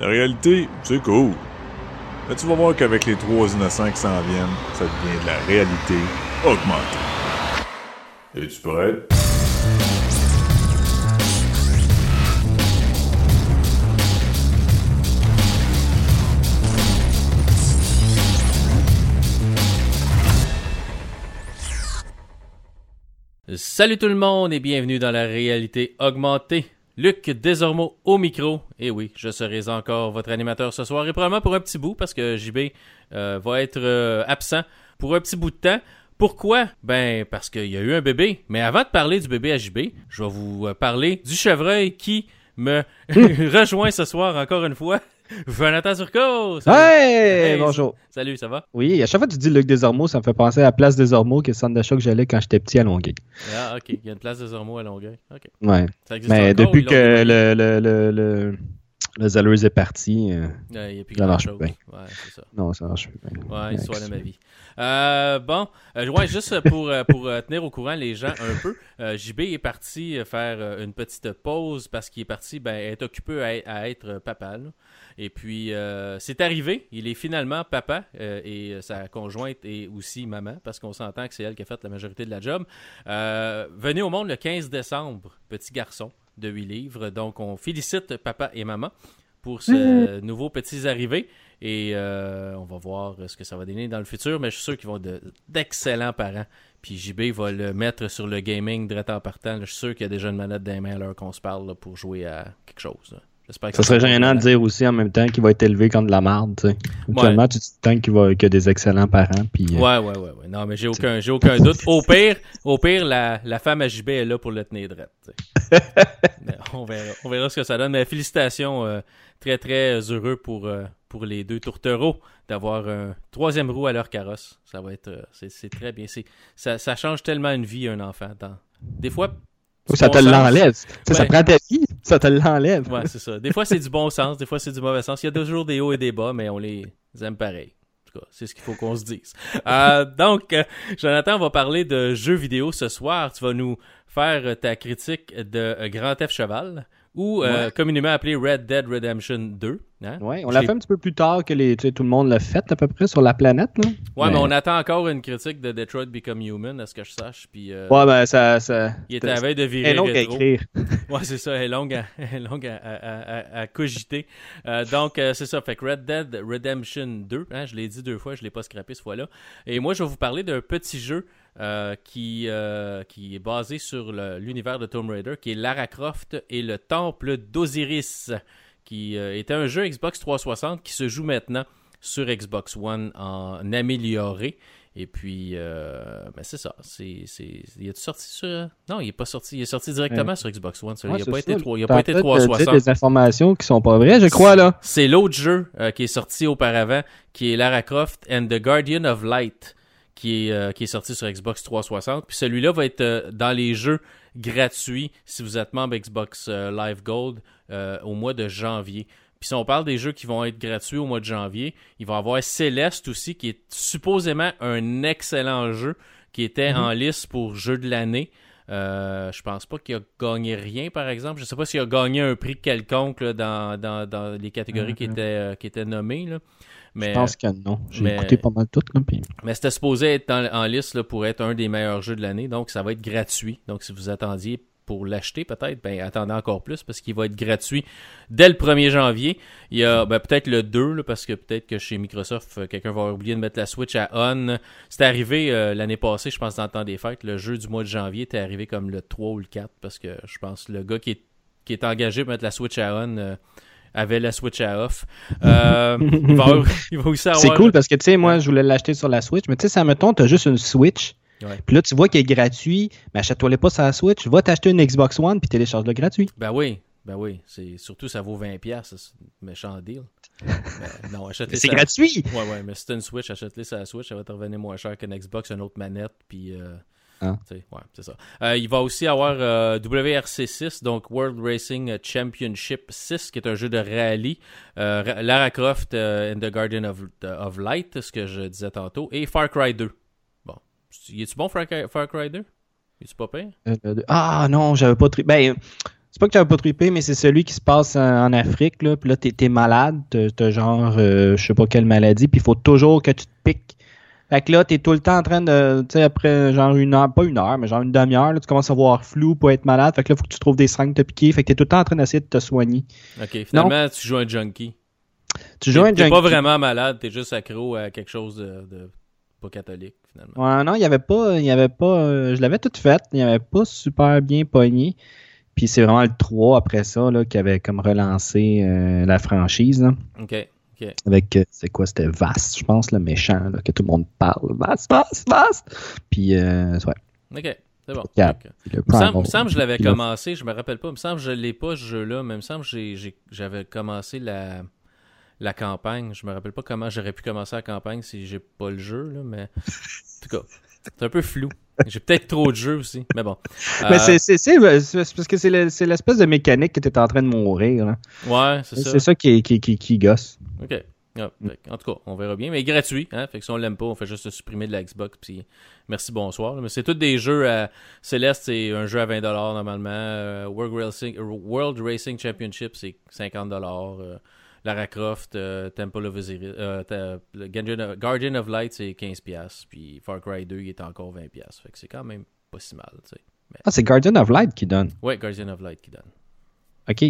La réalité, c'est cool. Mais tu vas voir qu'avec les trois innocents qui s'en viennent, ça devient de la réalité augmentée. Es-tu prêt? Salut tout le monde et bienvenue dans la réalité augmentée. Luc Desormeaux au micro. Et oui, je serai encore votre animateur ce soir et probablement pour un petit bout parce que JB euh, va être euh, absent pour un petit bout de temps. Pourquoi? Ben parce qu'il y a eu un bébé. Mais avant de parler du bébé à JB, je vais vous euh, parler du chevreuil qui me rejoint ce soir encore une fois. Jonathan! Salut. Hey, Hey, bonjour. Salut, ça va? Oui, à chaque fois que tu dis Luc Desormeaux, ça me fait penser à la place Desormeaux, qui est le centre d'achat que j'allais quand j'étais petit à Longueuil. Ah, ok. Il y a une place de Zormo à Longueuil. Ok. Ouais. Ça existe Mais encore, depuis que le, le, le, le, le Zellers est parti, euh, Ouais, il a plus Ça marche plus Ouais, c'est ça. non, ça marche plus bien. Ouais, histoire de ma vie. Euh, bon, euh, ouais, juste pour, euh, pour tenir au courant les gens un peu, JB est parti faire une petite pause parce qu'il est parti ben, être occupé à, à être papa. là. Et puis, euh, c'est arrivé, il est finalement papa euh, et euh, sa conjointe est aussi maman parce qu'on s'entend que c'est elle qui a fait la majorité de la job. Euh, venez au monde le 15 décembre, petit garçon de 8 livres. Donc, on félicite papa et maman pour ce nouveau petits arrivés. Et on va voir ce que ça va donner dans le futur, mais je suis sûr qu'ils vont de- d'excellents parents. Puis JB va le mettre sur le gaming direct en partant. là. Je suis sûr qu'il y a déjà une manette dans les mains à l'heure qu'on se parle là, pour jouer à quelque chose. là. J'espère que Ça serait gênant de dire aussi en même temps qu'il va être élevé comme de la marde, tu sais. Actuellement, tu te dis qu'il va, qu'il y a des excellents parents, puis... euh, Ouais, ouais, ouais. Non, mais j'ai aucun, j'ai aucun doute. Au pire, au pire la, la femme à JB est là pour le tenir droit. tu sais. Mais on verra, on verra ce que ça donne. Mais félicitations, euh, très très heureux pour euh, pour les deux tourtereaux d'avoir un troisième roue à leur carrosse. Ça va être, c'est, c'est très bien. C'est, ça, ça change tellement une vie un enfant. Dans... Des fois, oui, ça bon te l'enlève. Ça prend ta vie, ça te l'enlève. Ouais, c'est ça. Des fois, c'est du bon sens, des fois, c'est du mauvais sens. Il y a toujours des hauts et des bas, mais on les aime pareil. En tout cas, c'est ce qu'il faut qu'on se dise. Euh, donc, euh, Jonathan, on va parler de jeux vidéo ce soir. Tu vas nous faire ta critique de euh, Grand Theft Cheval, ou euh, Ouais. communément appelé Red Dead Redemption 2. Hein? Ouais, on l'a fait un petit peu plus tard que les, tout le monde l'a fait à peu près sur la planète, là. Ouais, mais Mais- on attend encore une critique de Detroit Become Human, à ce que je sache. Puis, euh, Ouais, ben ça... ça... il était à veille de virer est long à écrire. Ouais, c'est ça, elle est longue à, elle est longue à, à- à- à cogiter. Euh, donc, euh, c'est ça. Fait que Red Dead Redemption 2, hein, je l'ai dit deux fois, je l'ai pas scrappé cette fois-là. Et moi, je vais vous parler d'un petit jeu euh, qui, euh, qui est basé sur l'univers de Tomb Raider, qui est Lara Croft et le Temple d'Osiris, qui euh, était un jeu Xbox 360 qui se joue maintenant sur Xbox One en amélioré. Et puis, ben c'est ça. C'est, c'est, il est sorti sur. Non, il est pas sorti. Il est sorti directement sur Xbox One. Ouais, il n'a pas, été, trois- il a pas été train de dire 360. des informations qui sont pas vraies, je crois, là. C'est l'autre jeu qui est sorti auparavant, qui est Lara Croft and the Guardian of Light, qui est, euh, qui est sorti sur Xbox 360. Puis celui-là va être euh, dans les jeux gratuits si vous êtes membre Xbox euh, Live Gold euh, au mois de janvier. Puis si on parle des jeux qui vont être gratuits au mois de janvier, il va y avoir Celeste aussi, qui est supposément un excellent jeu, qui était Mhm. en liste pour jeu de l'année. Euh, je pense pas qu'il a gagné rien, par exemple. Je sais pas s'il a gagné un prix quelconque là, dans, dans, dans les catégories qui, Mhm. étaient, euh, qui étaient nommées. Là. Mais, Je pense que non. J'ai écouté pas mal tout, là, puis... mais c'était supposé être en, en liste là, pour être un des meilleurs jeux de l'année. Donc, ça va être gratuit. Donc, si vous attendiez pour l'acheter, peut-être, ben, attendez encore plus parce qu'il va être gratuit dès le 1er janvier. Il y a ben, peut-être le 2, là, parce que peut-être que chez Microsoft, euh, quelqu'un va avoir oublié de mettre la Switch à on. C'était arrivé euh, l'année passée, je pense, dans le temps des fêtes. Le jeu du mois de janvier était arrivé comme le 3 ou le 4 parce que je pense que le gars qui est, qui est engagé pour mettre la Switch à on. euh, avait la Switch à off. Euh, il, va, avoir- il va aussi avoir. C'est cool parce que, tu sais, moi, je voulais l'acheter sur la Switch, mais tu sais, ça mettons, t'as juste une Switch, Ouais. puis là, tu vois qu'il est gratuit, mais achète-toi pas sur la Switch, va t'acheter une Xbox One, puis télécharge-le gratuit. Ben oui, ben oui. C'est, surtout, ça vaut 20$, piastres, c'est un méchant deal. Mais non, achète-les C'est gratuit! Ouais, ouais, mais si t'as une Switch, achète-les sur la Switch, ça va te revenir moins cher qu'une Xbox, une autre manette, puis... euh, Ah. ouais, c'est ça. Euh, il va aussi avoir euh, WRC6, donc World Racing Championship 6, qui est un jeu de rallye. Euh, Ra- Lara Croft and the Guardian of, of Light, ce que je disais tantôt. Et Far Cry 2. Y est-tu bon, Far Cry, Far Cry 2? Y est-tu pas pire? Euh, de- Ah non, j'avais pas... tri- Ben, c'est pas que t'as pas trippé, mais c'est celui qui se passe en, Afrique, là. Puis là, t'es, es malade, t'as, genre, euh, je sais pas quelle maladie, puis il faut toujours que tu te piques. Fait que là, t'es tout le temps en train de, tu sais, après genre une heure, pas une heure, mais genre une demi-heure, là, tu commences à voir flou pour être malade. Fait que là, faut que tu trouves des seringues de te piquer. Fait que t'es tout le temps en train d'essayer de te soigner. Ok, finalement, tu joues un junkie. Tu joues un junkie. T'es pas vraiment malade, t'es juste accro à quelque chose de, pas catholique, finalement. Ouais, non, il y avait pas, il y avait pas, euh, je l'avais tout fait, il y avait pas super bien pogné. Puis c'est vraiment le 3 après ça là, qui avait comme relancé euh, la franchise. Là. OK. Avec, euh, c'est quoi, c'était Vast, je pense, le méchant, là, que tout le monde parle. Vast, Vast, Vast! Puis, euh, ouais. OK. C'est bon. Il me semble que je l'avais commencé, je me rappelle pas. Il me semble que je l'ai pas ce jeu-là, mais il me semble que j'avais commencé la, la campagne. Je me rappelle pas comment j'aurais pu commencer la campagne si j'ai pas le jeu, là, mais en tout cas, c'est un peu flou. J'ai peut-être trop de jeux aussi, mais bon. Mais c'est, parce que c'est, l'espèce de mécanique que tu es en train de mourir. Là. Ouais, c'est ça. C'est ça qui, qui, qui, qui gosse. OK. Ah, en tout cas, on verra bien. Mais gratuit, hein? Fait que si on l'aime pas, on fait juste supprimer de la Xbox. Puis merci, bonsoir. Mais c'est tous des jeux à. Céleste, c'est un jeu à 20$ normalement. Euh, World, Racing, World Racing Championship, c'est 50$. Lara Croft, euh, Temple of Osiris, euh, Guardian of Light, c'est 15$. Puis Far Cry 2, il est encore 20$. Fait que c'est quand même pas si mal. sais. Ah, c'est Guardian of Light qui donne. Ouais, Guardian of Light qui donne. Ok.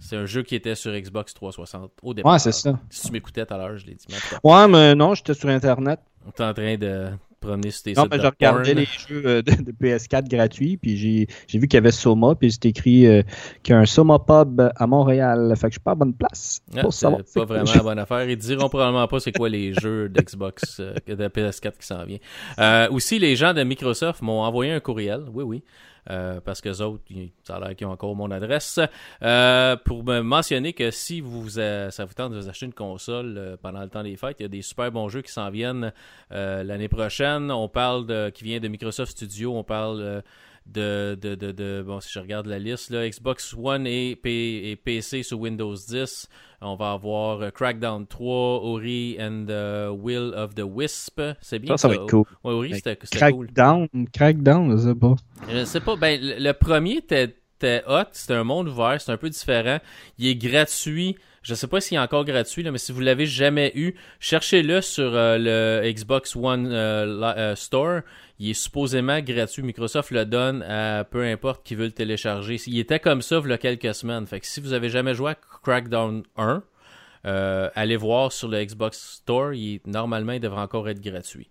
C'est un jeu qui était sur Xbox 360 au départ. Ouais, c'est ça. Si tu m'écoutais tout à l'heure, je l'ai dit. Ouais, mais non, j'étais sur Internet. On est en train de promener sur tes Non, mais j'ai regardé les jeux euh, de, PS4 gratuits, puis j'ai, vu qu'il y avait Soma, puis c'est écrit euh, qu'il y a un Soma Pub à Montréal. Fait que je suis pas à bonne place ah. C'est pas vraiment la bonne affaire. Ils diront probablement pas c'est quoi les jeux d'Xbox, euh, de PS4 qui s'en vient. aussi, les gens de Microsoft m'ont envoyé un courriel. Oui, oui. Euh, parce que autres, ça a l'air qu'ils ont encore mon adresse, euh, pour me mentionner que si vous, ça vous tente de vous acheter une console euh, pendant le temps des fêtes, il y a des super bons jeux qui s'en viennent l'année prochaine. On parle de qui vient de Microsoft Studio, on parle de, de, de, bon si je regarde la liste là, Xbox One et, et PC sur Windows 10 on va avoir euh, Crackdown 3, Ori and the Will of the Wisp. C'est bien ça. Ça, va être cool. Ouais, Ori, c'était cool. Crackdown, Crackdown, je sais pas. Je sais pas. Ben, le premier était hot. C'était un monde ouvert. C'est un peu différent. Il est gratuit. Je sais pas s'il est encore gratuit, là, mais si vous l'avez jamais eu, cherchez-le sur euh, le Xbox One euh, Store. Il est supposément gratuit. Microsoft le donne à peu importe qui veut le télécharger. Il était comme ça il y a quelques semaines. Si vous avez jamais joué à Crackdown 1, euh, allez voir sur le Xbox Store. Il, normalement, il devrait encore être gratuit.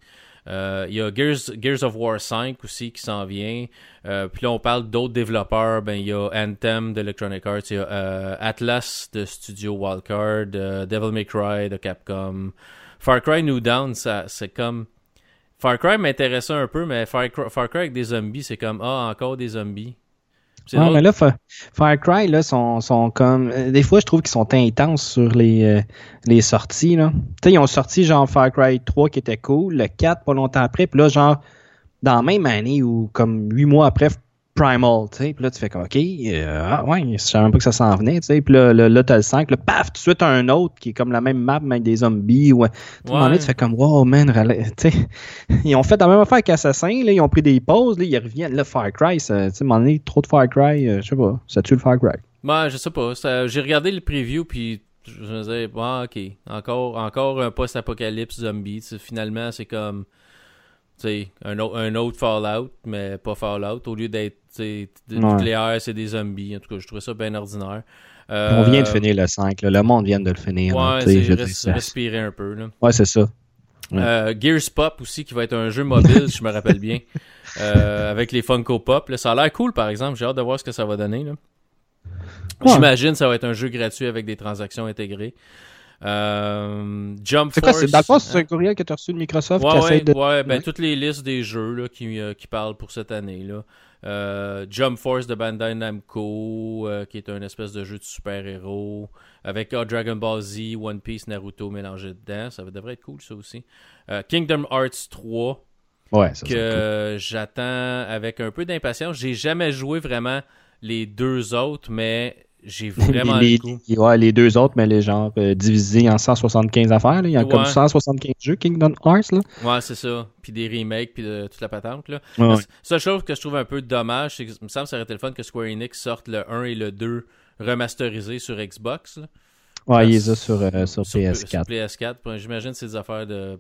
Euh, il y a Gears, of War 5 aussi qui s'en vient. Euh, puis là, on parle d'autres développeurs. Ben, il y a Anthem d'Electronic Arts, il y a Atlas de Studio Wildcard, Devil May Cry de Capcom. Far Cry New Dawn, ça, c'est comme... Far Cry m'intéressait un peu, mais Far Cry, Far Cry avec des zombies, c'est comme, ah, encore des zombies. Ah, mais là, Far, Cry, là, sont, sont comme. Euh, des fois, je trouve qu'ils sont intenses sur les, euh, les sorties, là. Tu sais, ils ont sorti genre Far Cry 3 qui était cool, le 4 pas longtemps après, puis là, genre, dans la même année ou comme 8 mois après, Primal, tu sais. Puis là, tu fais comme, OK, euh, ah ouais, je savais même pas que ça s'en venait, tu sais. Puis là, là, t'as le 5, là, paf, tout de suite, un autre qui est comme la même map, mais avec des zombies. Ouais. Tout le tu fais comme, wow, man, tu sais. Ils ont fait la même affaire qu'Assassin, là, ils ont pris des pauses, là, ils reviennent, là, Far Cry, tu sais, à un moment donné, trop de Far Cry, euh, je sais pas, ça tue le Far Cry. Ouais, je sais pas. J'ai regardé le preview, puis je me disais, bon, ok, encore, encore un post-apocalypse zombie. Finalement, c'est comme un, un autre Fallout, mais pas Fallout. Au lieu d'être nucléaire, c'est des zombies. En tout cas, je trouvais ça bien ordinaire. On vient de euh, finir le 5. Le monde vient de le finir. Ouais, c'est respirer un peu. Là. Ouais, c'est ça. Euh, Gears Pop aussi, qui va être un jeu mobile, si je me rappelle bien. Euh, avec les Funko Pop. Là, ça a l'air cool, par exemple. J'ai hâte de voir ce que ça va donner. J'imagine que ça va être un jeu gratuit avec des transactions intégrées. Euh, Jump Force. C'est dans c'est un courriel que tu as reçu de Microsoft ouais, qui ouais, de... ouais, ben, toutes les listes des jeux là, qui, euh, qui parlent pour cette année. Là. Euh, Jump Force de Bandai Namco, euh, qui est un espèce de jeu de super-héros, avec Dragon Ball Z, One Piece, Naruto mélangé dedans. Ça devrait être cool, ça aussi. Kingdom Hearts 3, ouais, que j'attends avec un peu d'impatience. J'ai jamais joué vraiment les deux autres, mais j'ai vraiment les, le goût. les- ouais, les deux autres, mais les genre euh, divisés en 175 affaires. là. Il y a comme Ouais. 175 jeux Kingdom Hearts. Là. Ouais, c'est ça. Puis des remakes, puis de, toute la patente. Là. Ouais, seule chose que je trouve un peu dommage, c'est que il me semble que ça aurait été le fun que Square Enix sorte le 1 et le 2 remasterisés sur Xbox. là. Ouais, il sur, euh, sur Sur- PS4. Sur PS4. Puis J'imagine que c'est des affaires de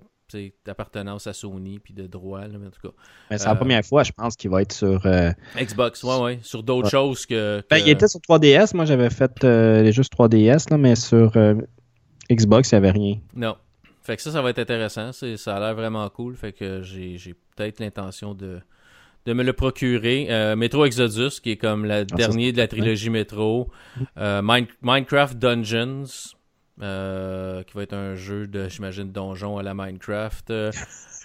d'appartenance à Sony puis de droit, là, mais en tout cas. Mais c'est la euh, première fois, je pense, qu'il va être sur. euh, Xbox, ouais, ouais. Sur d'autres Ouais. choses que. Ben, il était sur 3DS. Moi, j'avais fait euh, les jeux sur 3DS, là, mais sur euh, Xbox, il n'y avait rien. Non. Fait que ça, ça va être intéressant. C'est- Ça a l'air vraiment cool. Fait que j'ai j'ai peut-être l'intention de, de me le procurer. Euh, Metro Exodus, qui est comme le Ah, dernier de la trilogie Metro. Euh, Mine- Minecraft Dungeons, euh, qui va être un jeu de, j'imagine, donjon à la Minecraft. Euh,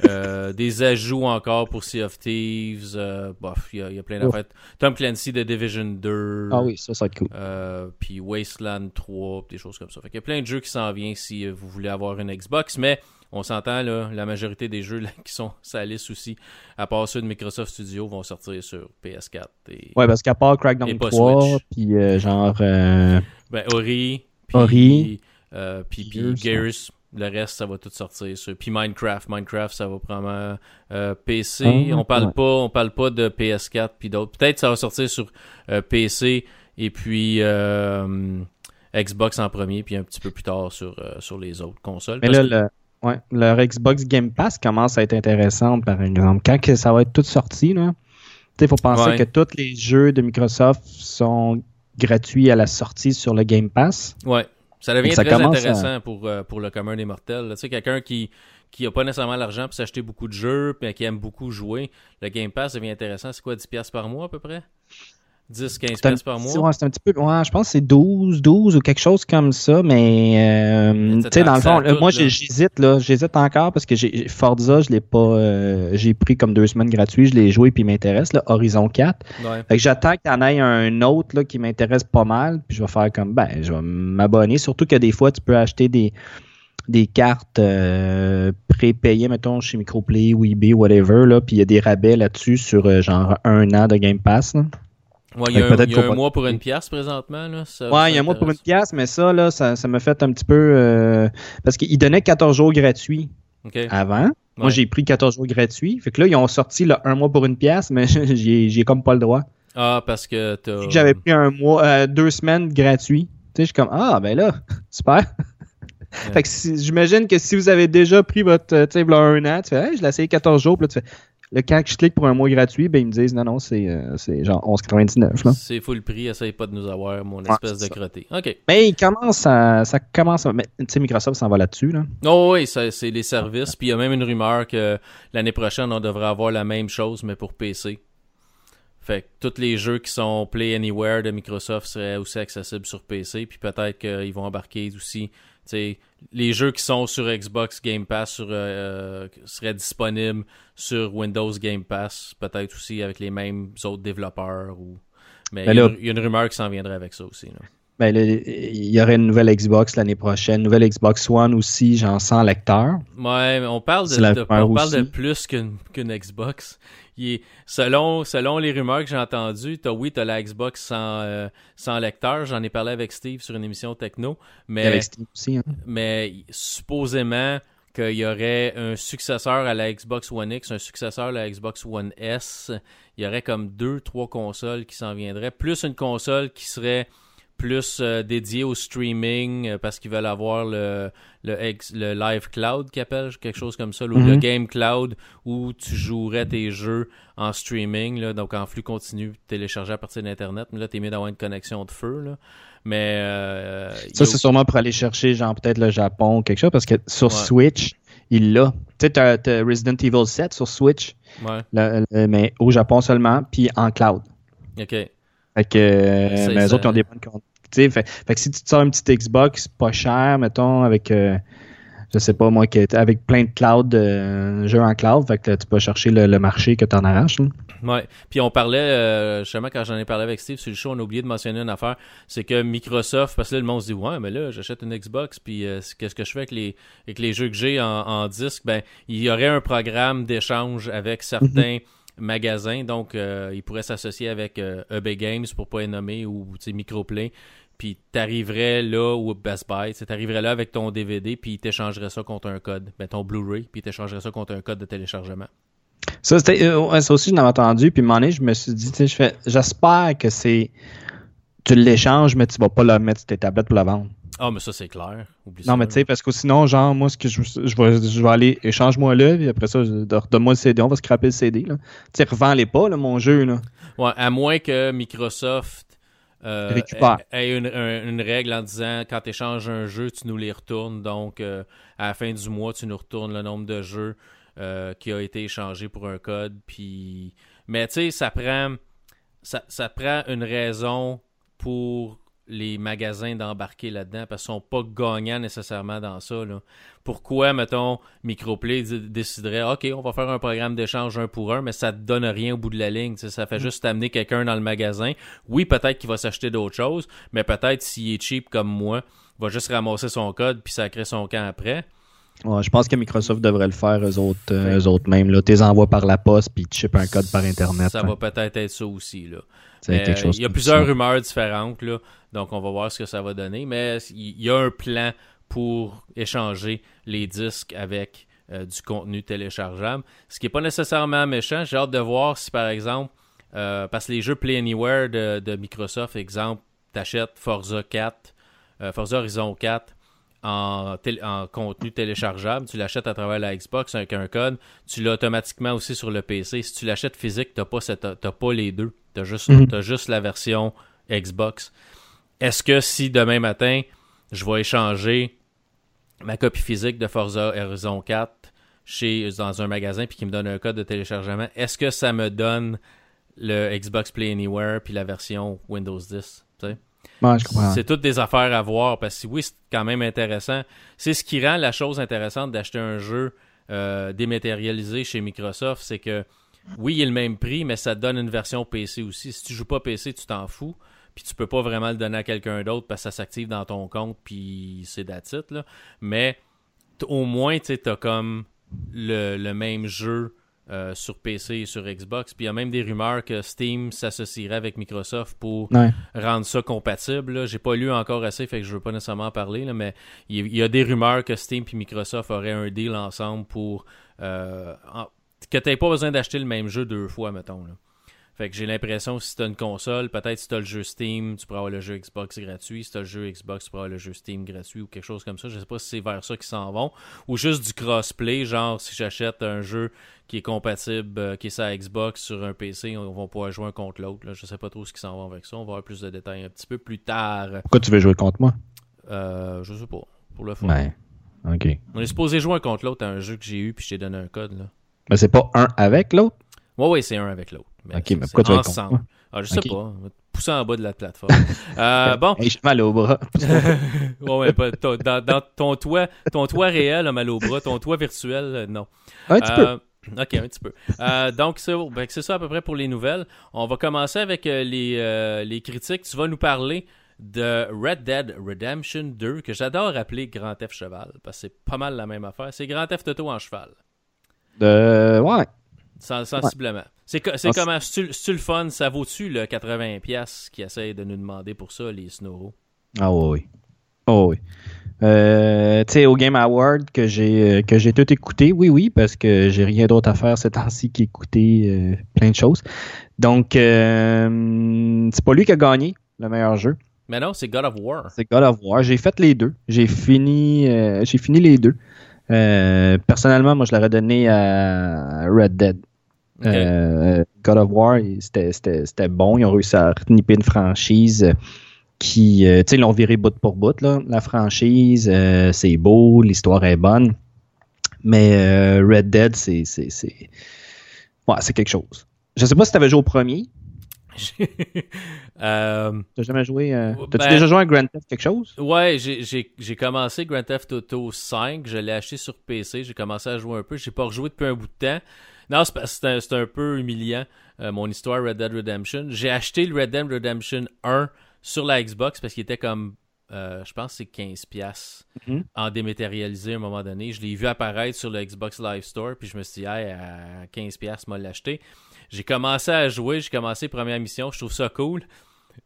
euh, des ajouts encore pour Sea of Thieves. euh, bof, il y, a- il y a plein d'affaires. Tom Clancy de Division 2. Ah oui, ça, ça va être cool. Puis Wasteland 3, pis des choses comme ça. Fait qu'il y a plein de jeux qui s'en viennent si vous voulez avoir une Xbox, mais on s'entend là, la majorité des jeux là, qui sont la liste aussi, à part ceux de Microsoft Studio, vont sortir sur PS4. Et, Ouais, parce qu'à part Crackdown pas 3, Switch. puis euh, genre. euh, Ben, Ori, Ori. Euh, puis, puis Gears, le reste, ça va tout sortir sur. Puis Minecraft, Minecraft, ça va probablement euh, PC. Ah, on parle ouais. pas, on parle pas de PS4 puis d'autres. Peut-être ça va sortir sur euh, PC et puis euh, Xbox en premier, puis un petit peu plus tard sur euh, sur les autres consoles. Mais là, que- le, ouais, leur Xbox Game Pass commence à être intéressante, par exemple. Quand que ça va être tout sorti, là, il faut penser Ouais. que tous les jeux de Microsoft sont gratuits à la sortie sur le Game Pass. Ouais, ça devient Ça très intéressant pour, euh, pour le commun des mortels. là. Tu sais, quelqu'un qui qui a pas nécessairement l'argent pour s'acheter beaucoup de jeux, mais qui aime beaucoup jouer, le Game Pass devient intéressant. C'est quoi, 10$ piastres par mois à peu près? 10, 15$ C'est un, piastres par mois? ouais, c'est un petit peu. Ouais, je pense que c'est 12, 12 ou quelque chose comme ça, mais euh, tu sais, dans le fond, tout, moi j'hésite là, j'hésite encore parce que j'ai Forza, je l'ai pas euh, j'ai pris comme deux semaines gratuit, je l'ai joué puis il m'intéresse, là, Horizon 4. Ouais. Fait que j'attends qu'il y en ait un autre là, qui m'intéresse pas mal, puis je vais faire comme ben, je vais m'abonner. Surtout que des fois, tu peux acheter des, des cartes euh, prépayées, mettons, chez Microplay ou eBay, whatever, là, puis il y a des rabais là-dessus sur euh, genre un an de Game Pass. Là. Ouais, il y a, un, y a un mois pour une pièce présentement. Là. Ça- Ouais, il y a un mois pour une pièce, mais ça, là, ça, ça me fait un petit peu. euh, parce qu'ils donnaient 14 jours gratuits avant. Moi, j'ai pris 14 jours gratuits. Fait que là, ils ont sorti le un mois pour une pièce, mais j'ai j'ai comme pas le droit. Ah, parce que J'avais pris un mois, euh, deux semaines gratuits. Tu sais, je suis comme, ah, ben là, super. fait que si- j'imagine que si vous avez déjà pris votre, euh, tu sais, un an, tu fais, hey, je l'ai essayé 14 jours, puis là, tu fais, le quand je clique pour un mois gratuit, ben, ils me disent, non, non, c'est euh, c'est genre 11,99, là. C'est full prix, essaye pas de nous avoir, mon Ouais, espèce de ça. crotté. OK. Mais il commence à, ça commence à, mais, tu sais, Microsoft s'en va là-dessus, là. Oh oui, c'est les services. Puis il y a même une rumeur que l'année prochaine, on devrait avoir la même chose, mais pour PC. Fait que tous les jeux qui sont Play Anywhere de Microsoft seraient aussi accessibles sur PC. Puis peut-être qu'ils vont embarquer aussi. Tu sais, les jeux qui sont sur Xbox Game Pass sur, euh, seraient disponibles sur Windows Game Pass. Peut-être aussi avec les mêmes autres développeurs. Ou... Mais Ben il y, a- il y a une rumeur qui s'en viendrait avec ça aussi. là. Ben, il y aurait une nouvelle Xbox l'année prochaine, nouvelle Xbox One aussi, genre sans lecteur. Ouais, mais on parle de, on parle plus qu'une Xbox. Il est- selon, selon les rumeurs que j'ai entendues, t'as, oui, t'as la Xbox sans, euh, sans lecteur. J'en ai parlé avec Steve sur une émission techno. Mais, Avec Steam aussi. hein. mais supposément qu'il y aurait un successeur à la Xbox One X, un successeur à la Xbox One S. Il y aurait comme deux, trois consoles qui s'en viendraient, plus une console qui serait plus euh, dédiée au streaming euh, parce qu'ils veulent avoir le, le, le Live Cloud qu'ils appellent, quelque chose comme ça, ou Mhm. le Game Cloud où tu jouerais tes jeux en streaming, là, donc en flux continu téléchargé à partir d'Internet. Mais là, t'es mieux d'avoir une connexion de feu. Là. Mais euh, Ça, c'est sûrement pour aller chercher, genre, peut-être le Japon ou quelque chose, parce que sur Ouais. Switch, il l'a. Tu sais, t'as t'as Resident Evil 7 sur Switch, Ouais, le- le- mais au Japon seulement, puis en cloud. ok. Fait que, euh, mais eux autres, ils ont des bonnes. Tu sais, fait, fait que si tu te sors une petite Xbox pas cher, mettons, avec, euh, je sais pas moi, avec plein de cloud, euh, jeux en cloud, fait que là, tu peux chercher le, le marché que t'en arraches. là. Ouais. Puis on parlait, euh, justement, quand j'en ai parlé avec Steve sur le show, on a oublié de mentionner une affaire. C'est que Microsoft, parce que là, le monde se dit, ouais, mais là, j'achète une Xbox, puis euh, qu'est-ce que je fais avec les, avec les jeux que j'ai en, en disque? Ben, il y aurait un programme d'échange avec certains magasins. Donc, euh, ils pourraient s'associer avec euh, EB Games, pour pas les nommer, ou Microplay. puis t'arriverais là ou Best Buy, t'arriverais là avec ton DVD, puis ils t'échangeraient ça contre un code, ben ton Blu-ray, puis ils t'échangeraient ça contre un code de téléchargement. Ça, euh, aussi, je l'avais entendu, puis un je me suis dit, j'espère que c'est, tu l'échanges, mais tu vas pas le mettre sur tes tablettes pour la vendre. Ah, mais ça, c'est clair. non, mais tu sais, parce que sinon, genre, moi, ce que je, je, vais, je vais aller, échange-moi là, puis après ça, donne-moi le CD, on va scraper le CD. Tu sais, revends-les pas, là, mon jeu, là. Ouais, à moins que Microsoft euh, ait une, une, règle en disant quand tu échanges un jeu, tu nous les retournes. Donc, euh, à la fin du mois, tu nous retournes le nombre de jeux euh, qui a été échangé pour un code. Puis... Mais tu sais, ça prend, ça, ça prend une raison pour les magasins d'embarquer là-dedans parce qu'ils sont pas gagnants nécessairement dans ça. Pourquoi, mettons, Microplay déciderait OK, on va faire un programme d'échange un pour un, mais ça te donne rien au bout de la ligne. Ça fait mm. juste amener quelqu'un dans le magasin. Oui, peut-être qu'il va s'acheter d'autres choses, mais peut-être s'il est cheap comme moi, il va juste ramasser son code puis ça crée son camp après. je pense que Microsoft devrait le faire eux autres, euh, autres même. Là. Tu envoies par la poste puis tu un code par Internet. Ça va peut-être être ça aussi. Là. Il y a plusieurs rumeurs différentes. Là. Donc, on va voir ce que ça va donner. Mais il y a un plan pour échanger les disques avec euh, du contenu téléchargeable. Ce qui n'est pas nécessairement méchant. J'ai hâte de voir si, par exemple, euh, parce que les jeux Play Anywhere de, Microsoft, exemple, tu achètes Forza 4, euh, Forza Horizon 4 en, en, contenu téléchargeable, tu l'achètes à travers la Xbox avec un code, tu l'as automatiquement aussi sur le PC. Si tu l'achètes physique, tu n'as pas, pas les deux. Tu as, as, juste la version Xbox est-ce que si demain matin, je vais échanger ma copie physique de Forza Horizon 4 chez, dans un magasin puis qu'il me donne un code de téléchargement, est-ce que ça me donne le Xbox Play Anywhere puis la version Windows 10? c'est toutes des affaires à voir parce que oui, c'est quand même intéressant. C'est ce qui rend la chose intéressante d'acheter un jeu euh, dématérialisé chez Microsoft, c'est que oui, il est le même prix, mais ça te donne une version PC aussi. Si tu joues pas PC, tu t'en fous puis tu peux pas vraiment le donner à quelqu'un d'autre parce que ça s'active dans ton compte, puis c'est d'attitude, là. Mais au moins, tu as comme le, même jeu euh, sur PC et sur Xbox. Puis il y a même des rumeurs que Steam s'associerait avec Microsoft pour rendre ça compatible. J'ai pas lu encore assez, fait que je veux pas nécessairement en parler, là, mais il y, a des rumeurs que Steam et Microsoft auraient un deal ensemble pour euh, que tu pas besoin d'acheter le même jeu deux fois, mettons. Là. Fait que j'ai l'impression que si t'as une console, peut-être si t'as le jeu Steam, tu pourras avoir le jeu Xbox gratuit. Si t'as le jeu Xbox, tu pourras avoir le jeu Steam gratuit ou quelque chose comme ça. Je sais pas si c'est vers ça qu'ils s'en vont. Ou juste du crossplay, genre si j'achète un jeu qui est compatible, euh, qui est sa Xbox sur un PC, on va pouvoir jouer un contre l'autre. Je sais pas trop ce qu'ils s'en vont avec ça. On va avoir plus de détails un petit peu plus tard. Pourquoi tu veux jouer contre moi? Euh, je sais pas. Pour le fun. Ouais. Ok. On est supposé jouer un contre l'autre à un jeu que j'ai eu puis je t'ai donné un code. Là. Mais c'est pas un avec l'autre? Oui, oui, c'est un avec l'autre. ok, mais pourquoi tu vas ensemble. Ah, je sais pas. Pousser en bas de la plateforme. euh, bon. J'ai mal au bras. ouais, ouais, dans, dans, ton toit, ton toit réel a mal au bras, ton toit virtuel, euh, non. Un petit euh, peu. Ok, un petit peu. Euh, donc, ben, c'est ça à peu près pour les nouvelles. On va commencer avec les, les critiques. Tu vas nous parler de Red Dead Redemption 2, que j'adore appeler Grand F Cheval, parce que c'est pas mal la même affaire. C'est Grand F Toto en cheval. De... Ouais. Sensiblement. C'est comment, c'est le fun, ça vaut-tu le 80$ qui essaye de nous demander pour ça, les Snowro? Ah oui. Oh oui. Euh, tu sais, au Game Award que j'ai euh, que j'ai tout écouté, oui, oui, parce que j'ai rien d'autre à faire ces temps-ci qu'écouter euh, plein de choses. Donc, c'est pas lui qui a gagné le meilleur jeu. Mais non, c'est God of War. C'est God of War. J'ai fait les deux. J'ai fini, j'ai fini les deux. Personnellement, moi, je l'aurais donné à Red Dead. Euh, God of War, c'était bon. Ils ont réussi à renipper une franchise qui, euh, tu sais, ils l'ont viré bout pour bout. Là. La franchise, euh, c'est beau, l'histoire est bonne. Mais Red Dead, c'est c'est ouais, quelque chose. Je sais pas si tu avais joué au premier. T'as jamais joué. T'as-tu ben, déjà joué à Grand Theft quelque chose? Ouais, j'ai commencé Grand Theft Auto 5. Je l'ai acheté sur PC. J'ai commencé à jouer un peu. J'ai pas rejoué depuis un bout de temps. Non, c'est un, peu humiliant, euh, mon histoire Red Dead Redemption. J'ai acheté le Red Dead Redemption 1 sur la Xbox parce qu'il était comme, euh, je pense que c'est 15$ mhm. en dématérialisé à un moment donné. Je l'ai vu apparaître sur le Xbox Live Store, puis je me suis dit, hey, à 15$, moi l'acheter. J'ai commencé à jouer, j'ai commencé première mission, je trouve ça cool,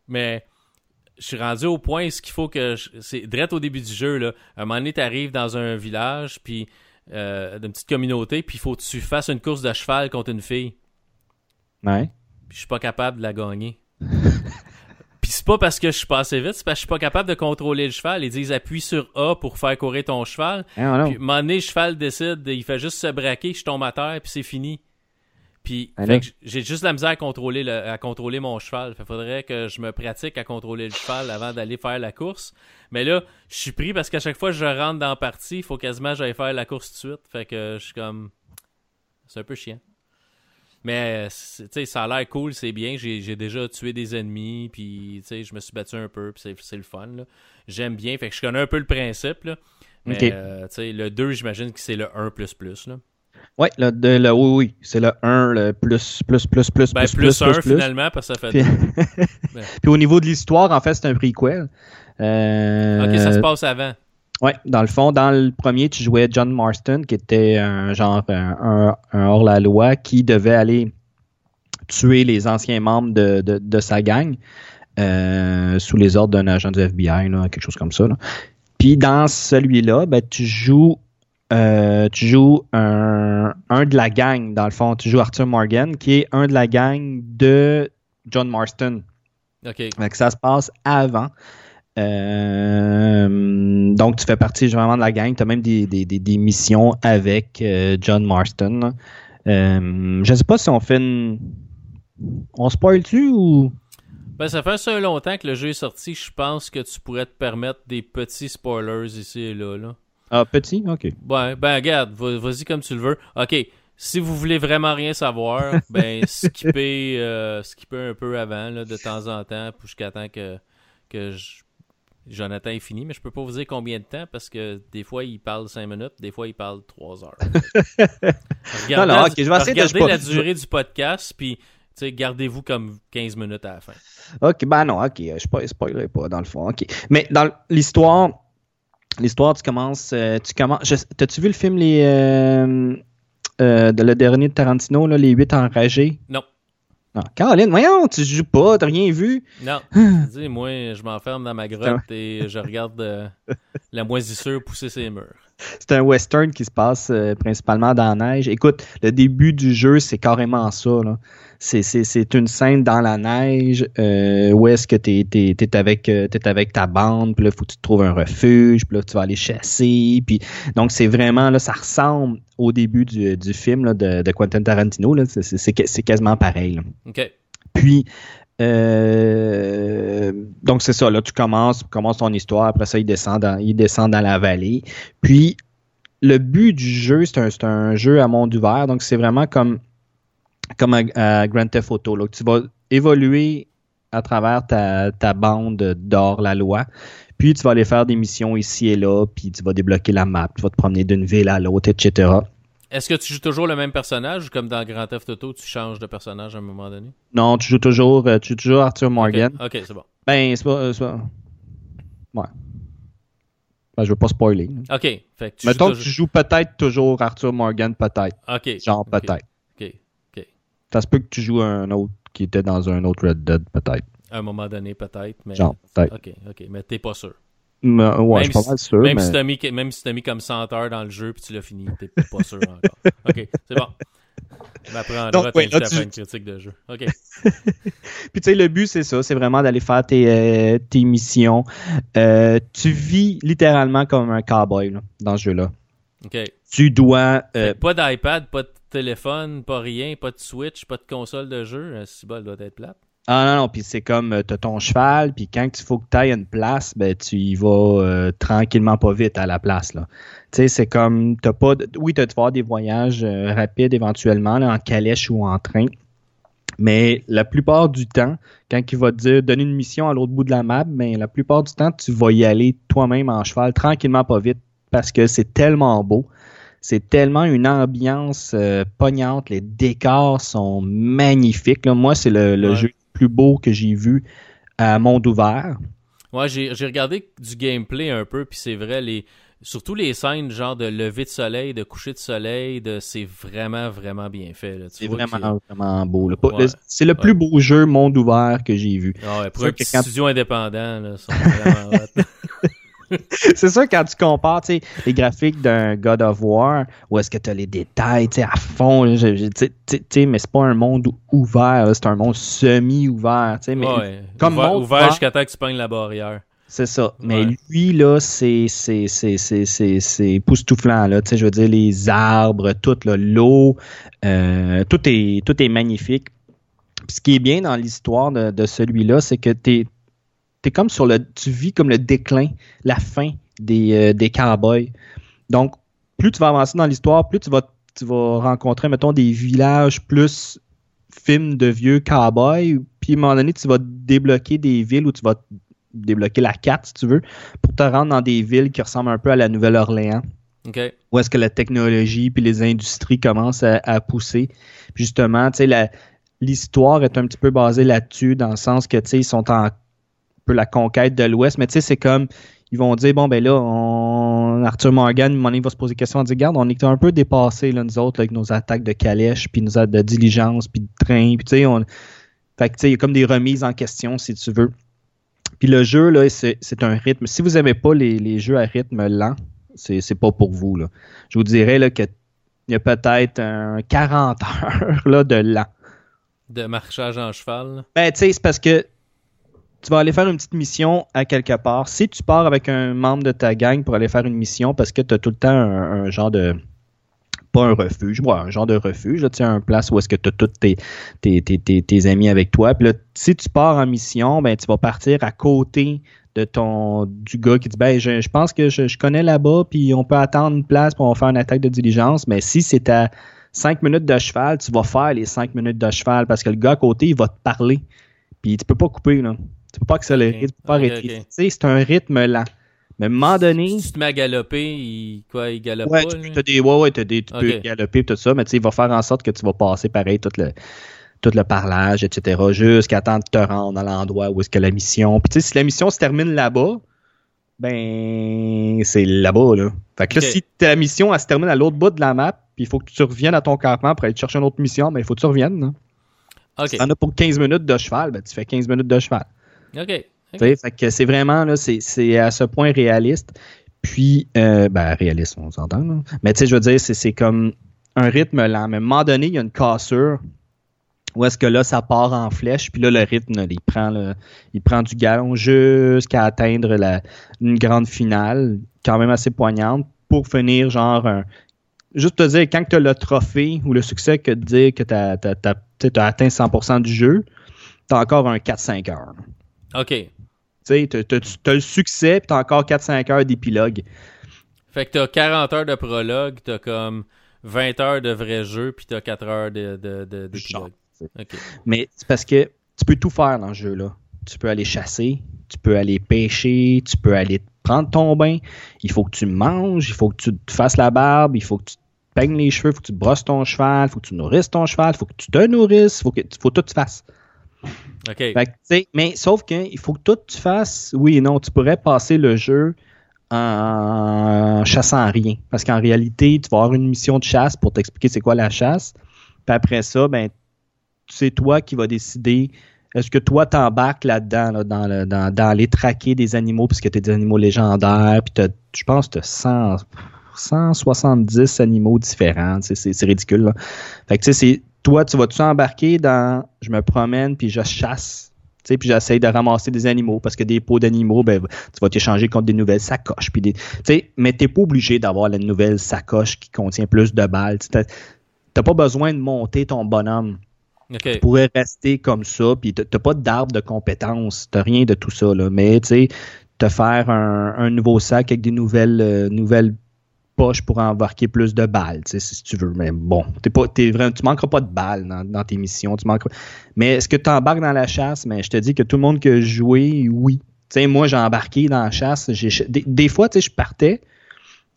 mais je suis rendu au point ce qu'il faut que je- c'est direct au début du jeu là. À un moment donné, t'arrives dans un village puis euh, d'une petite communauté puis il faut que tu fasses une course de cheval contre une fille. Ouais. Puis je suis pas capable de la gagner. c'est pas parce que je suis pas assez vite, c'est parce que je suis pas capable de contrôler le cheval. Ils disent appuie sur A pour faire courir ton cheval. Non. Puis, à un moment donné, le cheval décide, il fait juste se braquer, je tombe à terre, puis c'est fini. Puis, que j'ai juste la misère à contrôler, le- à contrôler mon cheval. Fait faudrait que je me pratique à contrôler le cheval avant d'aller faire la course. Mais là, je suis pris parce qu'à chaque fois que je rentre dans la partie, il faut quasiment que j'aille faire la course tout de suite. Fait que je suis comme... C'est un peu chiant. Mais, sais, ça a l'air cool, c'est bien. J'ai déjà tué des ennemis, puis, je me suis battu un peu, puis c'est- le fun. J'aime bien, fait que je connais un peu le principe, là. Mais, euh, le 2, j'imagine que c'est le 1++, là. Ouais, le, de- le- oui, oui, c'est le 1, le plus, plus, plus, plus, Ben, plus, plus, plus, 1, plus, plus. finalement, parce que ça fait Puis, deux. puis au niveau de l'histoire, en fait, c'est un prequel. Euh, Ok, ça se passe avant. Ouais, dans le fond, dans le premier, tu jouais John Marston, qui était un genre un, hors-la-loi qui devait aller tuer les anciens membres de, de, de sa gang euh, sous les ordres d'un agent du FBI, là, quelque chose comme ça. là. Puis dans celui-là, ben, tu joues euh, tu joues un, un de la gang, dans le fond. Tu joues Arthur Morgan, qui est un de la gang de John Marston. Ok. Ça se passe avant. Euh, donc, tu fais partie vraiment de la gang. Tu as même des, des- des- des missions avec euh, John Marston. Euh, je sais pas si on fait une. On spoil-tu ou? Ben, ça fait assez longtemps que le jeu est sorti. Je pense que tu pourrais te permettre des petits spoilers ici et là. là. Ah, petit? Ok. Ben, ben regarde, va- vas-y comme tu le veux. Ok, si vous voulez vraiment rien savoir, ben, skipper, euh, skipper un peu avant, là, de temps en temps, jusqu'à temps que, que je- Jonathan est fini. Mais je peux pas vous dire combien de temps, parce que des fois, il parle 5 minutes, des fois, il parle 3 heures. Regardez, Non, non, je vais essayer de- la durée du podcast, puis, gardez-vous comme 15 minutes à la fin. Ok, ben non, ok. Je spo- spoilerai pas, dans le fond. Ok. Mais dans l'histoire. L'histoire, tu commences. euh, tu commences. T'as-tu vu le film les. euh, euh, de le dernier de Tarantino, là, Les 8 enragés? Non. Non. Caroline, voyons, tu joues pas, t'as rien vu. Non, Ah. dis moi, je m'enferme dans ma grotte et je regarde euh, la moisissure pousser ses murs. C'est un western qui se passe euh, principalement dans la neige. Écoute, le début du jeu, c'est carrément ça. là. C'est, c'est, c'est une scène dans la neige euh, où est-ce que t'es, t'es, t'es avec, euh, t'es avec ta bande, puis là, faut que tu trouves un refuge, puis là, tu vas aller chasser. Puis, donc, c'est vraiment, là, ça ressemble au début du, du film là, de, de Quentin Tarantino. Là. C'est, c'est, c'est, c'est quasiment pareil. là. OK. Puis, euh, donc c'est ça, là, tu commences, commences ton histoire, après ça, il descend dans, il descend dans la vallée. Puis, le but du jeu, c'est un, un jeu à monde ouvert, donc c'est vraiment comme, comme à, Grand Theft Auto, là, tu vas évoluer à travers ta, ta bande d'or la loi. Puis tu vas aller faire des missions ici et là, puis tu vas débloquer la map, tu vas te promener d'une ville à l'autre, etc. Est-ce que tu joues toujours le même personnage ou comme dans Grand Theft Auto, tu changes de personnage à un moment donné? Non, tu joues toujours, euh, tu joues toujours Arthur Morgan. Ok, c'est bon. Ben, c'est pas, euh, pas- Ouais. Ben, je veux pas spoiler. Ok, fait que tu Mettons joues que tu joues peut-être toujours Arthur Morgan, peut-être. Ok. Genre, peut-être. Ok, ok. Ça se peut que tu joues un autre qui était dans un autre Red Dead, peut-être. À un moment donné, peut-être, mais... Genre, peut-être. Ok, ok, mais t'es pas sûr. Mais, ouais, Même je suis pas si- mal sûr, Même mais... si t'as mis, même si t'as mis comme 100 heures dans le jeu puis tu l'as fini, t'es pas sûr encore. Ok, c'est bon. T'inviter là, à tu- faire une critique de jeu. Ok. Puis tu sais, le but, c'est ça. C'est vraiment d'aller faire tes, euh, tes missions. Euh, tu vis littéralement comme un cowboy là, dans ce jeu-là. Ok. Tu dois... euh, Pas d'iPad, pas de téléphone, pas rien, pas de Switch, pas de console de jeu. Si bol doit être plate. Ah non, non, puis c'est comme euh, t'as ton cheval, puis quand il faut que tu ailles à une place, ben tu y vas euh, tranquillement pas vite à la place. là. Tu sais, c'est comme t'as pas de- oui, tu vas avoir des voyages euh, rapides éventuellement, là, en calèche ou en train. Mais la plupart du temps, quand il va te dire donner une mission à l'autre bout de la map, ben la plupart du temps, tu vas y aller toi-même en cheval, tranquillement pas vite, parce que c'est tellement beau. C'est tellement une ambiance euh, pognante. Les décors sont magnifiques. là. Moi, c'est le, le Ouais. jeu plus beau que j'ai vu à monde ouvert. Ouais, j'ai regardé du gameplay un peu, puis c'est vrai, les surtout les scènes genre de lever de soleil, de coucher de soleil, de c'est vraiment, vraiment bien fait. C'est vraiment, vraiment beau. C'est le plus beau jeu monde ouvert que j'ai vu. Ah ouais, pour un petit studio indépendant, là, sont vraiment c'est ça quand tu compares les graphiques d'un God of War, où est-ce que tu as les détails à fond, mais c'est pas un monde ouvert, c'est un monde semi-ouvert. Mais ouais, comme ouvert, ouvert jusqu'à temps que tu pognes la barrière. C'est ça. Mais lui, là, c'est époustouflant. Là. Je veux dire, les arbres, tout l'eau, euh, tout, est, tout est magnifique. ce qui est bien dans l'histoire de, de celui-là, c'est que tu es, comme sur le. Tu vis comme le déclin, la fin des, euh, des cowboys. Donc, plus tu vas avancer dans l'histoire, plus tu vas, tu vas rencontrer, mettons, des villages plus films de vieux cowboys. Puis à un moment donné, tu vas débloquer des villes où tu vas débloquer la carte, si tu veux, pour te rendre dans des villes qui ressemblent un peu à la Nouvelle-Orléans. Okay. Où est-ce que la technologie puis les industries commencent à, pousser. justement, tu sais, l'histoire est un petit peu basée là-dessus, dans le sens que, tu sais, ils sont en peu la conquête de l'Ouest, mais tu sais, c'est comme, ils vont dire, bon, ben là, on, Arthur Morgan, il va se poser question, on dit, regarde, on est un peu dépassés, là, nous autres, avec nos attaques de calèche, puis nos de diligence, puis de train, puis tu sais, on... Fait que, tu sais, il y a comme des remises en question, si tu veux. Puis le jeu, là, c'est un rythme. Si vous n'aimez pas les, jeux à rythme lent, c'est pas pour vous. Là. Je vous dirais qu'il y a peut-être un 40 heures là, de lent. De marchage en cheval? Ben, tu sais, c'est parce que tu vas aller faire une petite mission à quelque part. Si tu pars avec un membre de ta gang pour aller faire une mission parce que tu as tout le temps un genre de pas un refuge, ouais, un genre de refuge, tu un place où est-ce que tu as tous tes, tes, amis avec toi. Puis là, si tu pars en mission, ben tu vas partir à côté de ton du gars qui dit ben je, pense que je, connais là-bas, puis on peut attendre une place pour faire une attaque de diligence. Mais si c'est à 5 minutes de cheval, tu vas faire les 5 minutes de cheval parce que le gars à côté, il va te parler. Puis tu peux pas couper, là. Tu peux pas accélérer, tu peux pas arrêter. C'est un rythme lent. Mais à un moment donné. Si tu te mets à galoper, il, quoi, il galope ouais, pas. Tu, as des, ouais, ouais, as des, tu peux galoper tout ça, mais tu sais, il va faire en sorte que tu vas passer pareil tout le, tout le parlage, etc., jusqu'à temps de te rendre à l'endroit où est-ce que la mission. Puis tu sais, si la mission se termine là-bas, ben c'est là-bas, là. Fait que là, si ta mission elle se termine à l'autre bout de la map, puis il faut que tu reviennes à ton campement pour aller chercher une autre mission, ben il faut que tu reviennes. Là. OK. Si t'en as pour 15 minutes de cheval, ben tu fais 15 minutes de cheval. OK. C'est vraiment là, c'est à ce point réaliste. Puis, euh, ben, réaliste, on s'entend. Mais tu sais, je veux dire, c'est comme un rythme lent. Mais à un moment donné, il y a une cassure où est-ce que là, ça part en flèche, puis là, le rythme, il, prend il prend du galon jusqu'à atteindre la, une grande finale, quand même assez poignante, pour finir genre un, Juste te dire, quand tu as le trophée ou le succès que de dire que tu as, atteint 100% du jeu, tu as encore un 4-5 heures. OK. Tu as, le succès, puis tu as encore 4-5 heures d'épilogue. Fait que tu as 40 heures de prologue, tu as comme 20 heures de vrai jeu, puis tu as 4 heures d'épilogue. De, Mais c'est parce que tu peux tout faire dans ce jeu-là. Tu peux aller chasser, tu peux aller pêcher, tu peux aller prendre ton bain. Il faut que tu manges, il faut que tu te fasses la barbe, il faut que tu te peignes les cheveux, il faut que tu brosses ton cheval, il faut que tu nourrisses ton cheval, il faut que tu te nourrisses, il faut que faut tout que tu fasses mais sauf qu'il faut que tout tu fasses, oui et non, tu pourrais passer le jeu en chassant rien. Parce qu'en réalité, tu vas avoir une mission de chasse pour t'expliquer c'est quoi la chasse. Puis après ça, ben, c'est toi qui vas décider est-ce que toi t'embarques là-dedans, dans, le, dans, les traquer des animaux, puisque tu es des animaux légendaires, puis je pense que tu as 170 animaux différents. C'est ridicule. Là. Fait que tu sais, toi, tu vas-tu embarquer dans je me promène puis je chasse, tu sais, puis j'essaie de ramasser des animaux parce que des pots d'animaux, ben, tu vas t'échanger contre des nouvelles sacoches. Puis des, tu sais, mais t'es pas obligé d'avoir la nouvelle sacoche qui contient plus de balles. Tu n'as pas besoin de monter ton bonhomme. Tu pourrais rester comme ça, puis t'as pas d'arbre de compétences, t'as rien de tout ça, là. Mais, tu sais, te faire un, nouveau sac avec des nouvelles, euh, nouvelles poche pour embarquer plus de balles, si tu veux. Mais bon, t'es pas, t'es vraiment, tu manqueras pas de balles dans, tes missions. Tu manqueras... Mais est-ce que tu embarques dans la chasse? Mais je te dis que tout le monde qui a joué, oui. moi, j'ai embarqué dans la chasse. Des, fois, tu sais, je partais,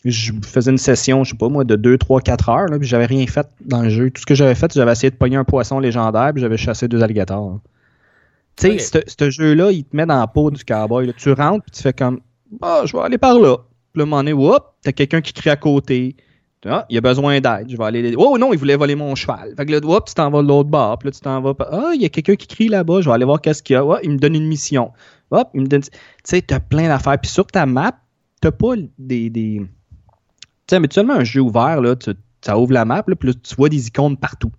je faisais une session, je sais pas moi, de 2, 3, 4 heures, là, puis j'avais rien fait dans le jeu. Tout ce que j'avais fait, j'avais essayé de pogner un poisson légendaire, puis j'avais chassé deux alligators. Tu sais, ce jeu-là, il te met dans la peau du cowboy. Tu rentres, puis tu fais comme, ah, je vais aller par là. Puis là, à t'as quelqu'un qui crie à côté. Ah, il a besoin d'aide. Je vais aller. Oh non, il voulait voler mon cheval. Fait que là, whoop, tu t'en vas de l'autre bord. Puis là, tu t'en vas. Ah, il y a quelqu'un qui crie là-bas. Je vais aller voir qu'est-ce qu'il y a. il me donne une mission. Hop, il me donne. Tu sais, t'as plein d'affaires. Puis sur ta map, t'as pas des. des... Tu sais, habituellement, un jeu ouvert, là, tu, ça ouvre la map, là, puis là, tu vois des icônes partout.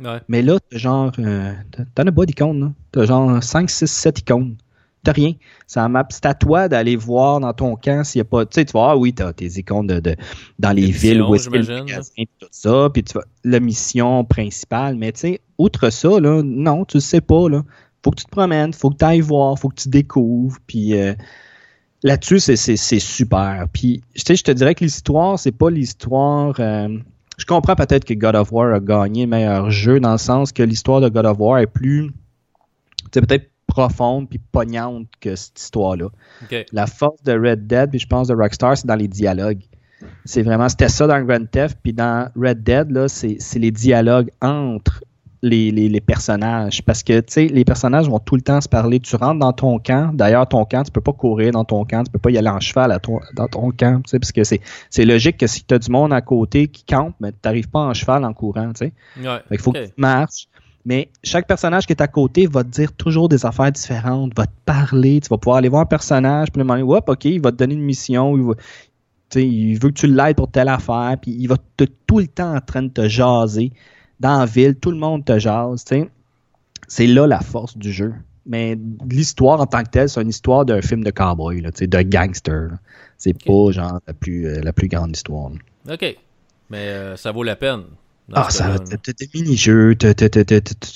Ouais. Mais là, t'as genre. Euh, t'en as pas d'icônes, là. T'as genre 5, 6, 7 icônes. T'as rien. C'est map. C'est à toi d'aller voir dans ton camp s'il n'y a pas. Tu sais, tu vois, ah oui, t'as tes icônes de, de dans les villes où est-ce le magasin, tout ça, puis tu vas, la mission principale. Mais tu sais, outre ça, là, non, tu le sais pas, là. Faut que tu te promènes, faut que tu ailles voir, faut que tu découvres, puis. Euh, là-dessus, c'est super. Puis, tu sais, je te dirais que l'histoire, c'est pas l'histoire. Euh, je comprends peut-être que God of War a gagné le meilleur jeu dans le sens que l'histoire de God of War est plus. Tu sais, peut-être profonde puis pognante que cette histoire-là. La force de Red Dead, puis je pense de Rockstar, c'est dans les dialogues. C'est vraiment, c'était ça dans Grand Theft, puis dans Red Dead, là, c'est, les dialogues entre les, personnages. Parce que, tu sais, les personnages vont tout le temps se parler. Tu rentres dans ton camp. D'ailleurs, ton camp, tu peux pas courir dans ton camp. Tu peux pas y aller en cheval à dans ton camp. Tu sais, parce que c'est, c'est logique que si tu as du monde à côté qui campe, mais tu n'arrives pas en cheval en courant, tu sais. Il faut que tu marches. Mais chaque personnage qui est à côté va te dire toujours des affaires différentes, va te parler, tu vas pouvoir aller voir un personnage, puis le moment, hop, ok, il va te donner une mission, il, va, il veut que tu l'aides pour telle affaire, puis il va te, tout le temps en train de te jaser. Dans la ville, tout le monde te jase, C'est là la force du jeu. Mais l'histoire en tant que telle, c'est une histoire d'un film de cowboy, là, de gangster. C'est pas genre la plus, euh, la plus grande histoire. OK. Mais euh, ça vaut la peine. Ah, ça, t'as des mini-jeux, tu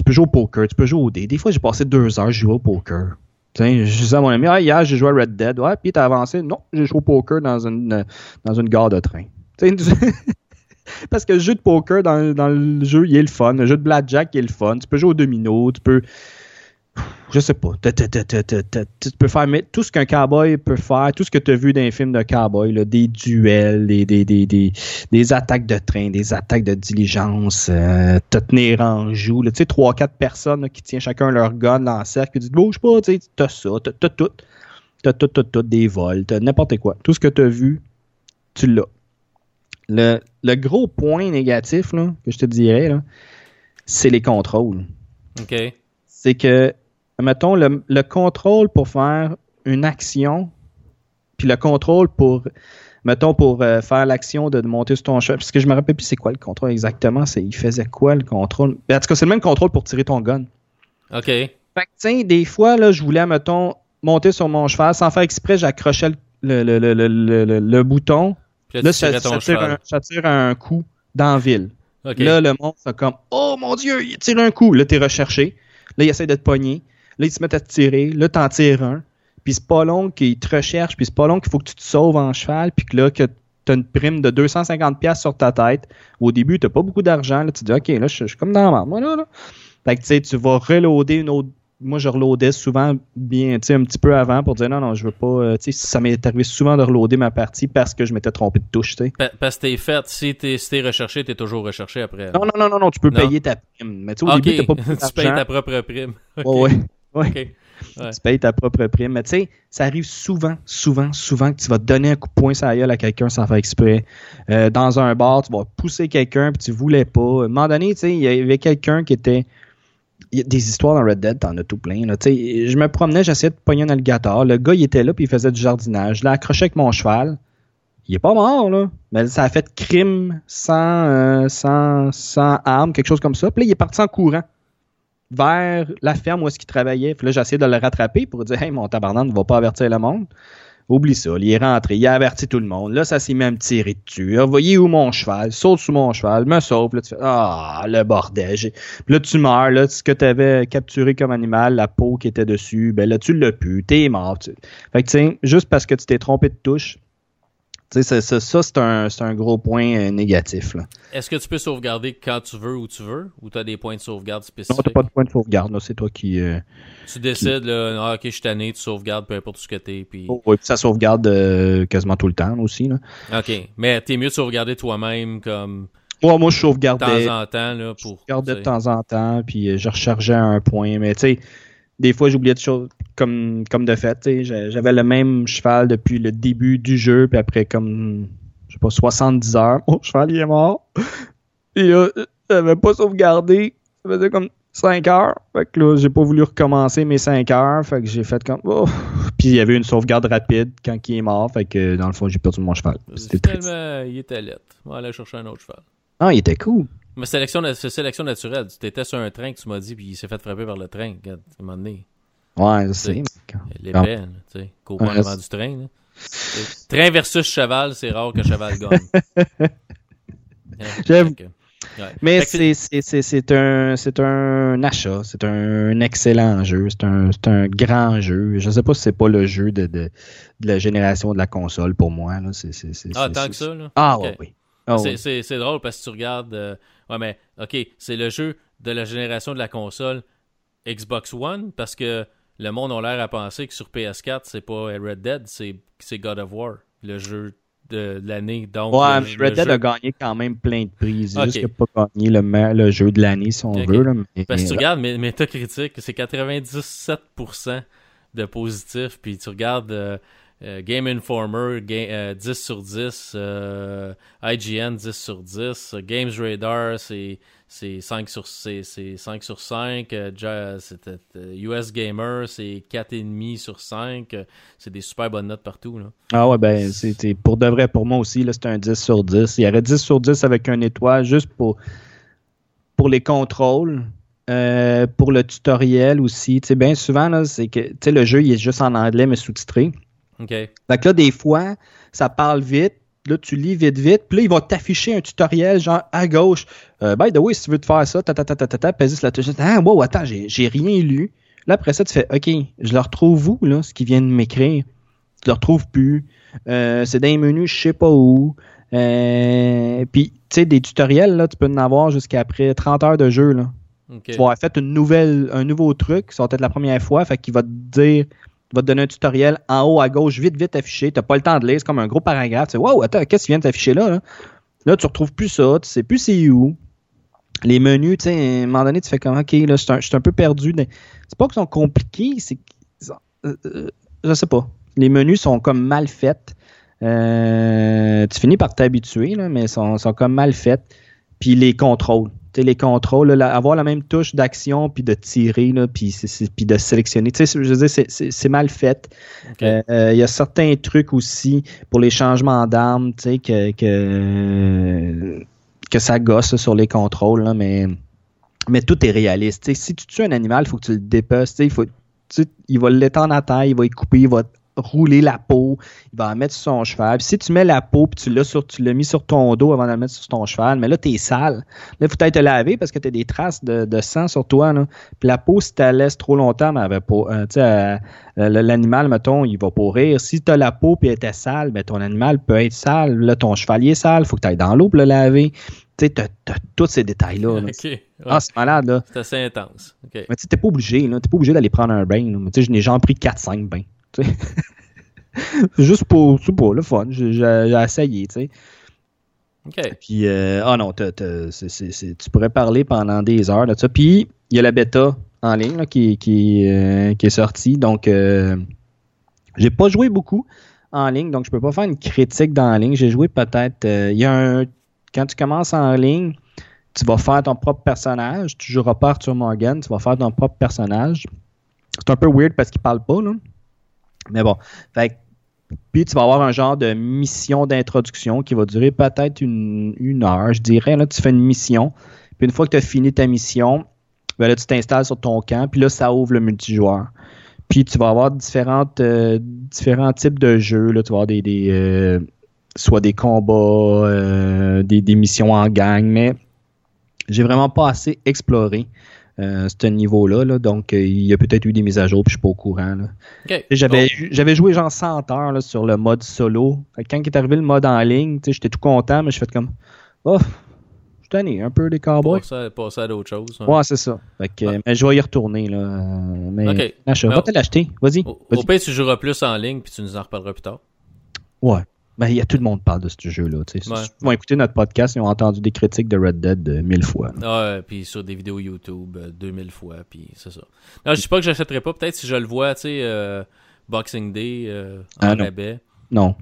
peux jouer au poker, tu peux jouer au dé. Des fois, j'ai passé deux heures, je jouais au poker. je disais à mon ami, ah, hier, j'ai joué à Red Dead. Ouais, puis t'as avancé. Non, j'ai joué au poker dans une, dans une gare de train. Parce que le jeu de poker dans, dans, le jeu, il est le fun. Le jeu de blackjack, il est le fun. Tu peux jouer au domino, tu peux je sais pas. Tu peux faire tout ce qu'un cowboy peut faire, tout ce que tu as vu dans les films de cowboy, là, des duels, des, des, des, des, attaques de train, des attaques de diligence, euh, te tenir en joue. Tu sais, trois, quatre personnes qui tiennent chacun leur gun dans le cercle, qui disent bouge pas, tu as ça, t'as as tout. T'as tout, tout, tout, des vols, t'as n'importe quoi. Tout ce que tu as vu, tu l'as. Le, le, gros point négatif là, que je te dirais, c'est les contrôles. OK. C'est que mettons, le, contrôle pour faire une action, puis le contrôle pour, mettons, pour euh, faire l'action de, monter sur ton cheval. Parce que je me rappelle plus c'est quoi le contrôle exactement. C'est, il faisait quoi le contrôle? En tout cas, c'est le même contrôle pour tirer ton gun. OK. Fait que, tiens, des fois, là, je voulais, mettons, monter sur mon cheval. Sans faire exprès, j'accrochais le, le, le, le, bouton. là, ça, tire un, un, coup dans la ville. Là, le monde, c'est comme, oh mon Dieu, il tire un coup. Là, t'es recherché. Là, il essaie de te pogner. Là, ils se mettent à te tirer. Là, t'en tires un. Puis c'est pas long qu'ils te recherchent. Puis c'est pas long qu'il faut que tu te sauves en cheval. Puis que là, que t'as une prime de 250$ sur ta tête. Au début, t'as pas beaucoup d'argent. Là, tu te dis, OK, là, je, suis comme dans la merde. Moi, là, là. Fait que, tu sais, tu vas reloader une autre moi, je reloadais souvent bien, tu sais, un petit peu avant pour dire non, non, je veux pas. Euh, tu sais, ça m'est arrivé souvent de reloader ma partie parce que je m'étais trompé de touche, tu sais. parce que t'es fait, si t'es si recherché, t'es toujours recherché après. Non, non, non, non, non tu peux payer ta prime. Mais tu sais, au début, t'as pas Tu payes ta propre prime. ouais. Ouais. Tu payes ta propre prime. Mais tu sais, ça arrive souvent, souvent, souvent que tu vas donner un coup de poing sur la gueule à quelqu'un sans faire exprès. Euh, dans un bar, tu vas pousser quelqu'un puis tu voulais pas. À un moment donné, tu sais, il y avait quelqu'un qui était. Il y a des histoires dans Red Dead, t'en as tout plein. Là. je me promenais, j'essayais de pogner un alligator. Le gars, il était là puis il faisait du jardinage. Je l'ai accroché avec mon cheval. Il est pas mort, là. Mais ça a fait crime sans, euh, sans, sans arme, quelque chose comme ça. Puis là, il est parti en courant vers la ferme où est-ce qu'il travaillait. Puis là, j'essayais de le rattraper pour dire Hey, mon tabarnak ne va pas avertir le monde. Oublie ça. Il est rentré, il a averti tout le monde. Là, ça s'est même tiré dessus. Ah, voyez où mon cheval? Saute sous mon cheval, me sauve. Là, tu Ah, le bordel. Puis là, tu meurs. Là, ce que tu avais capturé comme animal, la peau qui était dessus, ben là, tu l'as pu. T'es mort. Fait que, tu juste parce que tu t'es trompé de touche, ça, ça, ça c'est un, un, gros point euh, négatif. Est-ce que tu peux sauvegarder quand tu veux ou tu veux ou tu as des points de sauvegarde spécifiques? Non, tu pas de points de sauvegarde. C'est toi qui. Euh, tu décides, là, ah, ok, je suis tanné, tu sauvegardes peu importe ce que t'es. Puis... Oh, oui, puis ça sauvegarde euh, quasiment tout le temps aussi. Là. Ok, mais t'es mieux de sauvegarder toi-même comme. Moi, moi, je sauvegardais. De temps en temps. Là, pour, je sauvegardais de temps en temps, puis je rechargeais un point. Mais tu sais des fois, j'oubliais de choses comme, comme de fait. J'avais le même cheval depuis le début du jeu, puis après comme, je sais pas, 70 heures, mon cheval il est mort. Et là, j'avais pas sauvegardé. Ça faisait comme 5 heures. Fait que là, j'ai pas voulu recommencer mes 5 heures. Fait que j'ai fait comme. oh. Puis il y avait une sauvegarde rapide quand il est mort. Fait que dans le fond, j'ai perdu mon cheval. C'était triste. Finalement, il était lettre. On va aller chercher un autre cheval. Ah, il était cool. Mais sélection, c'est sélection naturelle. Tu étais sur un train que tu m'as dit, puis il s'est fait frapper par le train. Regarde, à un moment donné. Ouais, je sais. L'épée, tu sais, avant du train. là. Train versus cheval, c'est rare que cheval gagne. Ouais. Mais c'est un, c'est un achat, c'est un excellent jeu, c'est un, un grand jeu. Je sais pas si c'est pas le jeu de, de, de la génération de la console pour moi. Là. Ah, tant que ça, là. Ah Ok. ouais, oui. Ah, C'est- oui. C'est c'est drôle parce que tu regardes. euh, ouais, mais ok, c'est le jeu de la génération de la console Xbox One parce que le monde a l'air à penser que sur PS4, c'est pas Red Dead, c'est c'est God of War, le jeu de, de l'année. Donc, Ouais, le- mais le Red Dead jeu- a gagné quand même plein de prix. C'est juste qu'il n'a pas gagné le, le jeu de l'année, si on veut. Là, mais, Parce que tu regardes mais Metacritic, c'est 97% de positif, puis tu regardes euh, euh, Game Informer, ga- euh, 10 sur 10, euh, IGN 10 sur 10, euh, Games Radar c'est c'est 5 sur c'est c'est 5 sur 5, euh, Ja- c'était, euh, US Gamer c'est 4,5 sur 5, euh, c'est des super bonnes notes partout. Ah ouais, ben, c'était pour de vrai, pour moi aussi, là, c'est un 10 sur 10. Il y aurait 10 sur 10 avec un étoile juste pour, les contrôles. euh, pour le tutoriel aussi, bien souvent, c'est que, le jeu, il est juste en anglais, mais sous-titré. OK. Fait que là, des fois, ça parle vite, là, tu lis vite, vite, puis là, ils vont t'afficher un tutoriel, genre, à gauche. Euh, by the way, si tu veux te faire ça, ta ta ta ta ta ta, pèse la touche. Ah, wow, attends, j'ai rien lu. Là, après ça, tu fais, OK, je le retrouve où, là, ce qu'ils viennent de m'écrire? Tu le retrouves plus. Euh, c'est dans les menus, je sais pas où. Euh, puis, tu sais, des tutoriels, là, tu peux en avoir jusqu'à après 30 heures de jeu, là. OK. Tu vas avoir fait une nouvelle, un nouveau truc, ça va être la première fois, fait qu'il va te dire, il va te donner un tutoriel en haut à gauche, vite, vite affiché. T'as pas le temps de lire, c'est comme un gros paragraphe. Tu wow, attends, qu'est-ce qui vient de t'afficher là, là? Là, tu retrouves plus ça, tu sais plus c'est où. Les menus, tu sais, à un moment donné, tu fais comme, OK, là, je suis un, peu perdu. dans- C'est pas qu'ils sont compliqués, c'est euh, euh, je sais pas. Les menus sont comme mal faits. Euh, tu finis par t'habituer, mais ils sont, sont comme mal faits. Puis les contrôles. Les contrôles, là, avoir la même touche d'action, puis de tirer, là, puis, de sélectionner. Tu sais, je veux dire, c'est- mal fait. Euh, euh, Il y a certains trucs aussi pour les changements d'armes, tu sais, que, que, que ça gosse sur les contrôles, là, mais, mais tout est réaliste. Tu sais, si tu tues un animal, il faut que tu le tu sais, Il, faut, tu sais, il va l'étendre à terre, il va y couper, il va rouler la peau, il va la mettre sur son cheval. Puis si tu mets la peau, puis tu l'as sur, tu l'as mis sur ton dos avant de la mettre sur ton cheval, mais là, t'es sale. Là, il faut peut-être te laver parce que tu as des traces de, de sang sur toi. Là. Puis la peau, si tu la laisses trop longtemps, elle va pas, euh, l'animal, mettons, il va pourrir. Si tu as la peau et elle était sale, ben, ton animal peut être sale. Là, ton chevalier est sale, faut que tu ailles dans l'eau pour le laver. Tu sais, tu as, tous ces détails-là. là. Ouais. Ah, c'est malade, là. c'est assez intense. Mais tu sais, t'es pas obligé, là. T'es pas obligé d'aller prendre un bain. Mais Tu sais, je n'ai genre pris 4-5 bains. Juste pour, pas le fun. J'ai essayé, tu sais. OK. Puis, euh, ah non, tu pourrais parler pendant des heures de ça. Puis, il y a la bêta en ligne là, qui, qui, euh, qui est sortie. Donc, euh, j'ai pas joué beaucoup en ligne, donc je peux pas faire une critique dans la ligne. J'ai joué peut-être. euh, Il y a un. Quand tu commences en ligne, tu vas faire ton propre personnage. Tu joueras pas Arthur Morgan, tu vas faire ton propre personnage. C'est un peu weird parce qu'il parle pas, là. Mais bon. Fait puis tu vas avoir un genre de mission d'introduction qui va durer peut-être une, une heure, je dirais. Là, tu fais une mission. Puis une fois que tu as fini ta mission, ben là, tu t'installes sur ton camp. Puis là, ça ouvre le multijoueur. Puis tu vas avoir différentes, euh, différents types de jeux. Là. Tu vas avoir des, des, euh, soit des combats, euh, des, des missions en gang. Mais j'ai vraiment pas assez exploré euh, ce niveau-là. là. Donc, euh, il y a peut-être eu des mises à jour, puis je suis pas au courant. J'avais, j'avais joué genre 100 heures là, sur le mode solo. Quand il est arrivé le mode en ligne, j'étais tout content, mais je fais comme, oh, je tanné un peu des cowboys. Passer, passer à d'autres choses. hein. Ouais, c'est ça. Fait que, Ouais. mais je vais y retourner, là. Mais, Ok. achat. Mais va te l'acheter. Vas-y. Au, Vas-y. au pire, tu joueras plus en ligne, puis tu nous en reparleras plus tard. Ouais. Ben, y a tout le monde parle de ce jeu-là. Ouais. Ils vont écouter notre podcast, ils ont entendu des critiques de Red Dead euh, mille fois. Ouais, puis sur des vidéos YouTube euh, 2000 fois, puis c'est ça. Non, je dis pas que j'achèterai pas, peut-être si je le vois, tu sais, euh, Boxing Day, euh, en Ah, non. rabais, Non.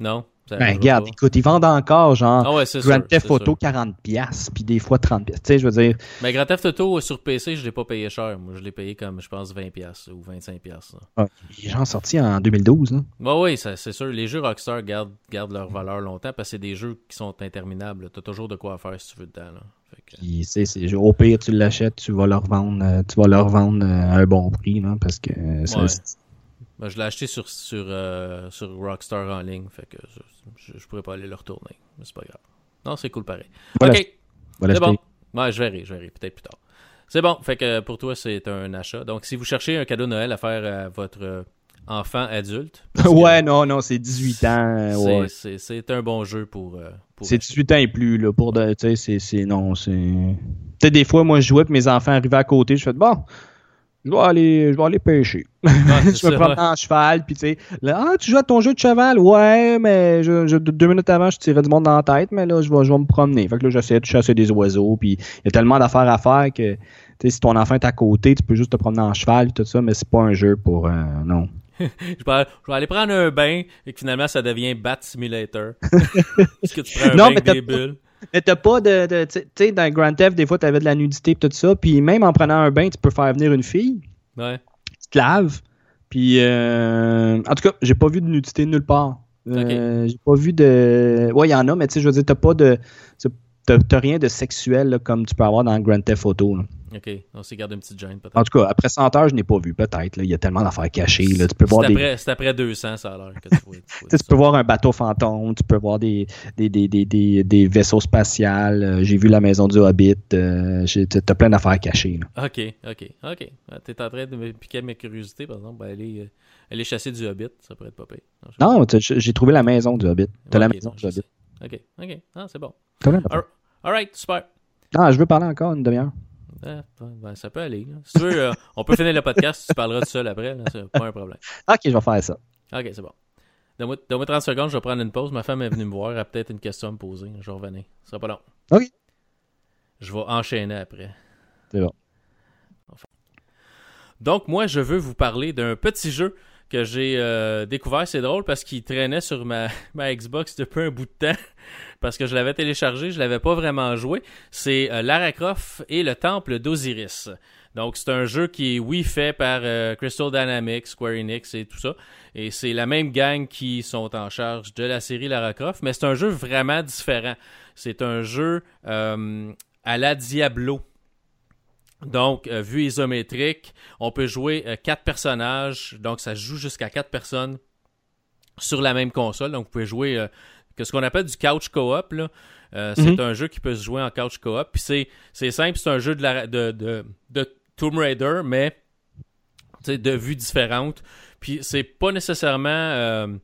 Non? Ben, pas. écoute, ils vendent encore, genre, Ah ouais, Grand sûr, Theft Auto sûr. 40$, piastres, puis des fois 30$. piastres. Tu sais, je veux dire, Mais Grand Theft Auto euh, sur PC, je l'ai pas payé cher. Moi, je l'ai payé comme, je pense, 20$ piastres ou 25$. piastres, là. ah, il est genre sorti en 2012. Là. Bah oui, c'est sûr. Les jeux Rockstar gardent, gardent leur valeur longtemps parce que c'est des jeux qui sont interminables. T'as toujours de quoi faire si tu veux dedans. Là. Que- Puis, tu au pire, tu l'achètes, tu vas le revendre, euh, tu vas le revendre euh, à un bon prix, là, parce que ça- Ouais. Ben, je l'ai acheté sur, sur, euh, sur Rockstar en ligne. Fait que je, je, pourrais pas aller le retourner. Mais c'est pas grave. Non, c'est cool pareil. Voilà, ok, voilà, c'est bon. Ouais, je verrai, je verrai. Peut-être plus tard. C'est bon. Fait que pour toi, c'est un achat. Donc, si vous cherchez un cadeau de Noël à faire à votre enfant adulte, que ouais, non, non, c'est 18 ans. euh, c'est- ouais. c'est c'est un bon jeu pour. euh, pour C'est 18 ans et plus, là, pour tu sais, c'est, non, c'est... Sais, des fois, moi, je jouais, puis mes enfants arrivaient à côté, je fais, bon, je vais aller, je aller pêcher. Ouais, je me ouais. en cheval, puis tu sais, là, ah, tu joues à ton jeu de cheval? Ouais, mais je, je- deux minutes avant, je tirais du monde dans la tête, mais là, je vais, je vais me promener. Fait que là, j'essaie de chasser des oiseaux, puis il y a tellement d'affaires à faire que, tu sais, si ton enfant est à côté, tu peux juste te promener en cheval, et tout ça, mais c'est pas un jeu pour, euh, non. je, vais, aller prendre un bain et que finalement ça devient Bat Simulator. Parce que tu prends un Non, bain avec des bulles. Mais t'as pas de. de- tu sais, dans Grand Theft, des fois, t'avais de la nudité et tout ça. Puis même en prenant un bain, tu peux faire venir une fille Ouais. qui te lave. Puis, euh, en tout cas, j'ai pas vu de nudité nulle part. Euh, J'ai pas vu de. Ouais, il y en a, mais tu sais, je veux dire, t'as pas de. T'as t'as rien de sexuel là, comme tu peux avoir dans Grand Theft Auto. là. Ok. On s'est gardé une petite gêne peut-être. En tout cas, après 100 heures, je n'ai pas vu, peut-être. là. Il y a tellement d'affaires cachées. Là. Tu peux voir C'est des. après, c'est après 200, ça a l'air que tu vois. tu vois Tu peux voir un bateau fantôme, tu peux voir des, des, des, des, des, vaisseaux spatials. euh, J'ai vu la maison du Hobbit. euh, T'as plein d'affaires cachées. là. Ok, ok, ok. Ah, T'es en train de me piquer ma curiosité, par exemple. Ben, aller, euh, aller chasser du Hobbit, ça pourrait être pas pire. Non, j'ai trouvé la maison du Hobbit. T'as la Ok, maison non, du Hobbit. Ok, ok. Ah, c'est bon. Plein d'affaires. Alright, super. Ah, je veux parler encore une demi-heure. Ah, ben, ça peut aller. là. Si tu veux, euh, on peut finir le podcast, tu parleras tout seul après, c'est pas un problème. Ok, je vais faire ça. Ok, c'est bon. Donne-moi donne-moi 30 secondes, je vais prendre une pause. Ma femme est venue me voir, elle a peut-être une question à me poser. Je vais revenir. Ce sera pas long. Ok. Je vais enchaîner après. C'est bon. Donc, moi, je veux vous parler d'un petit jeu que j'ai euh, découvert. C'est drôle parce qu'il traînait sur ma, Xbox depuis un bout de temps. Parce que je l'avais téléchargé, je l'avais pas vraiment joué. C'est euh, Lara Croft et le Temple d'Osiris. Donc, c'est un jeu qui est, oui, fait par euh, Crystal Dynamics, Square Enix et tout ça. Et c'est la même gang qui sont en charge de la série Lara Croft, mais c'est un jeu vraiment différent. C'est un jeu euh, à la Diablo. Donc, euh, vue isométrique, on peut jouer euh, quatre personnages, donc ça se joue jusqu'à quatre personnes sur la même console. Donc, vous pouvez jouer euh, que ce qu'on appelle du couch co-op. là. Euh, c'est Mhm. un jeu qui peut se jouer en couch co-op. Puis c'est, c'est simple, c'est un jeu de, la, de, de, de Tomb Raider, mais de vues différentes. Puis c'est pas nécessairement.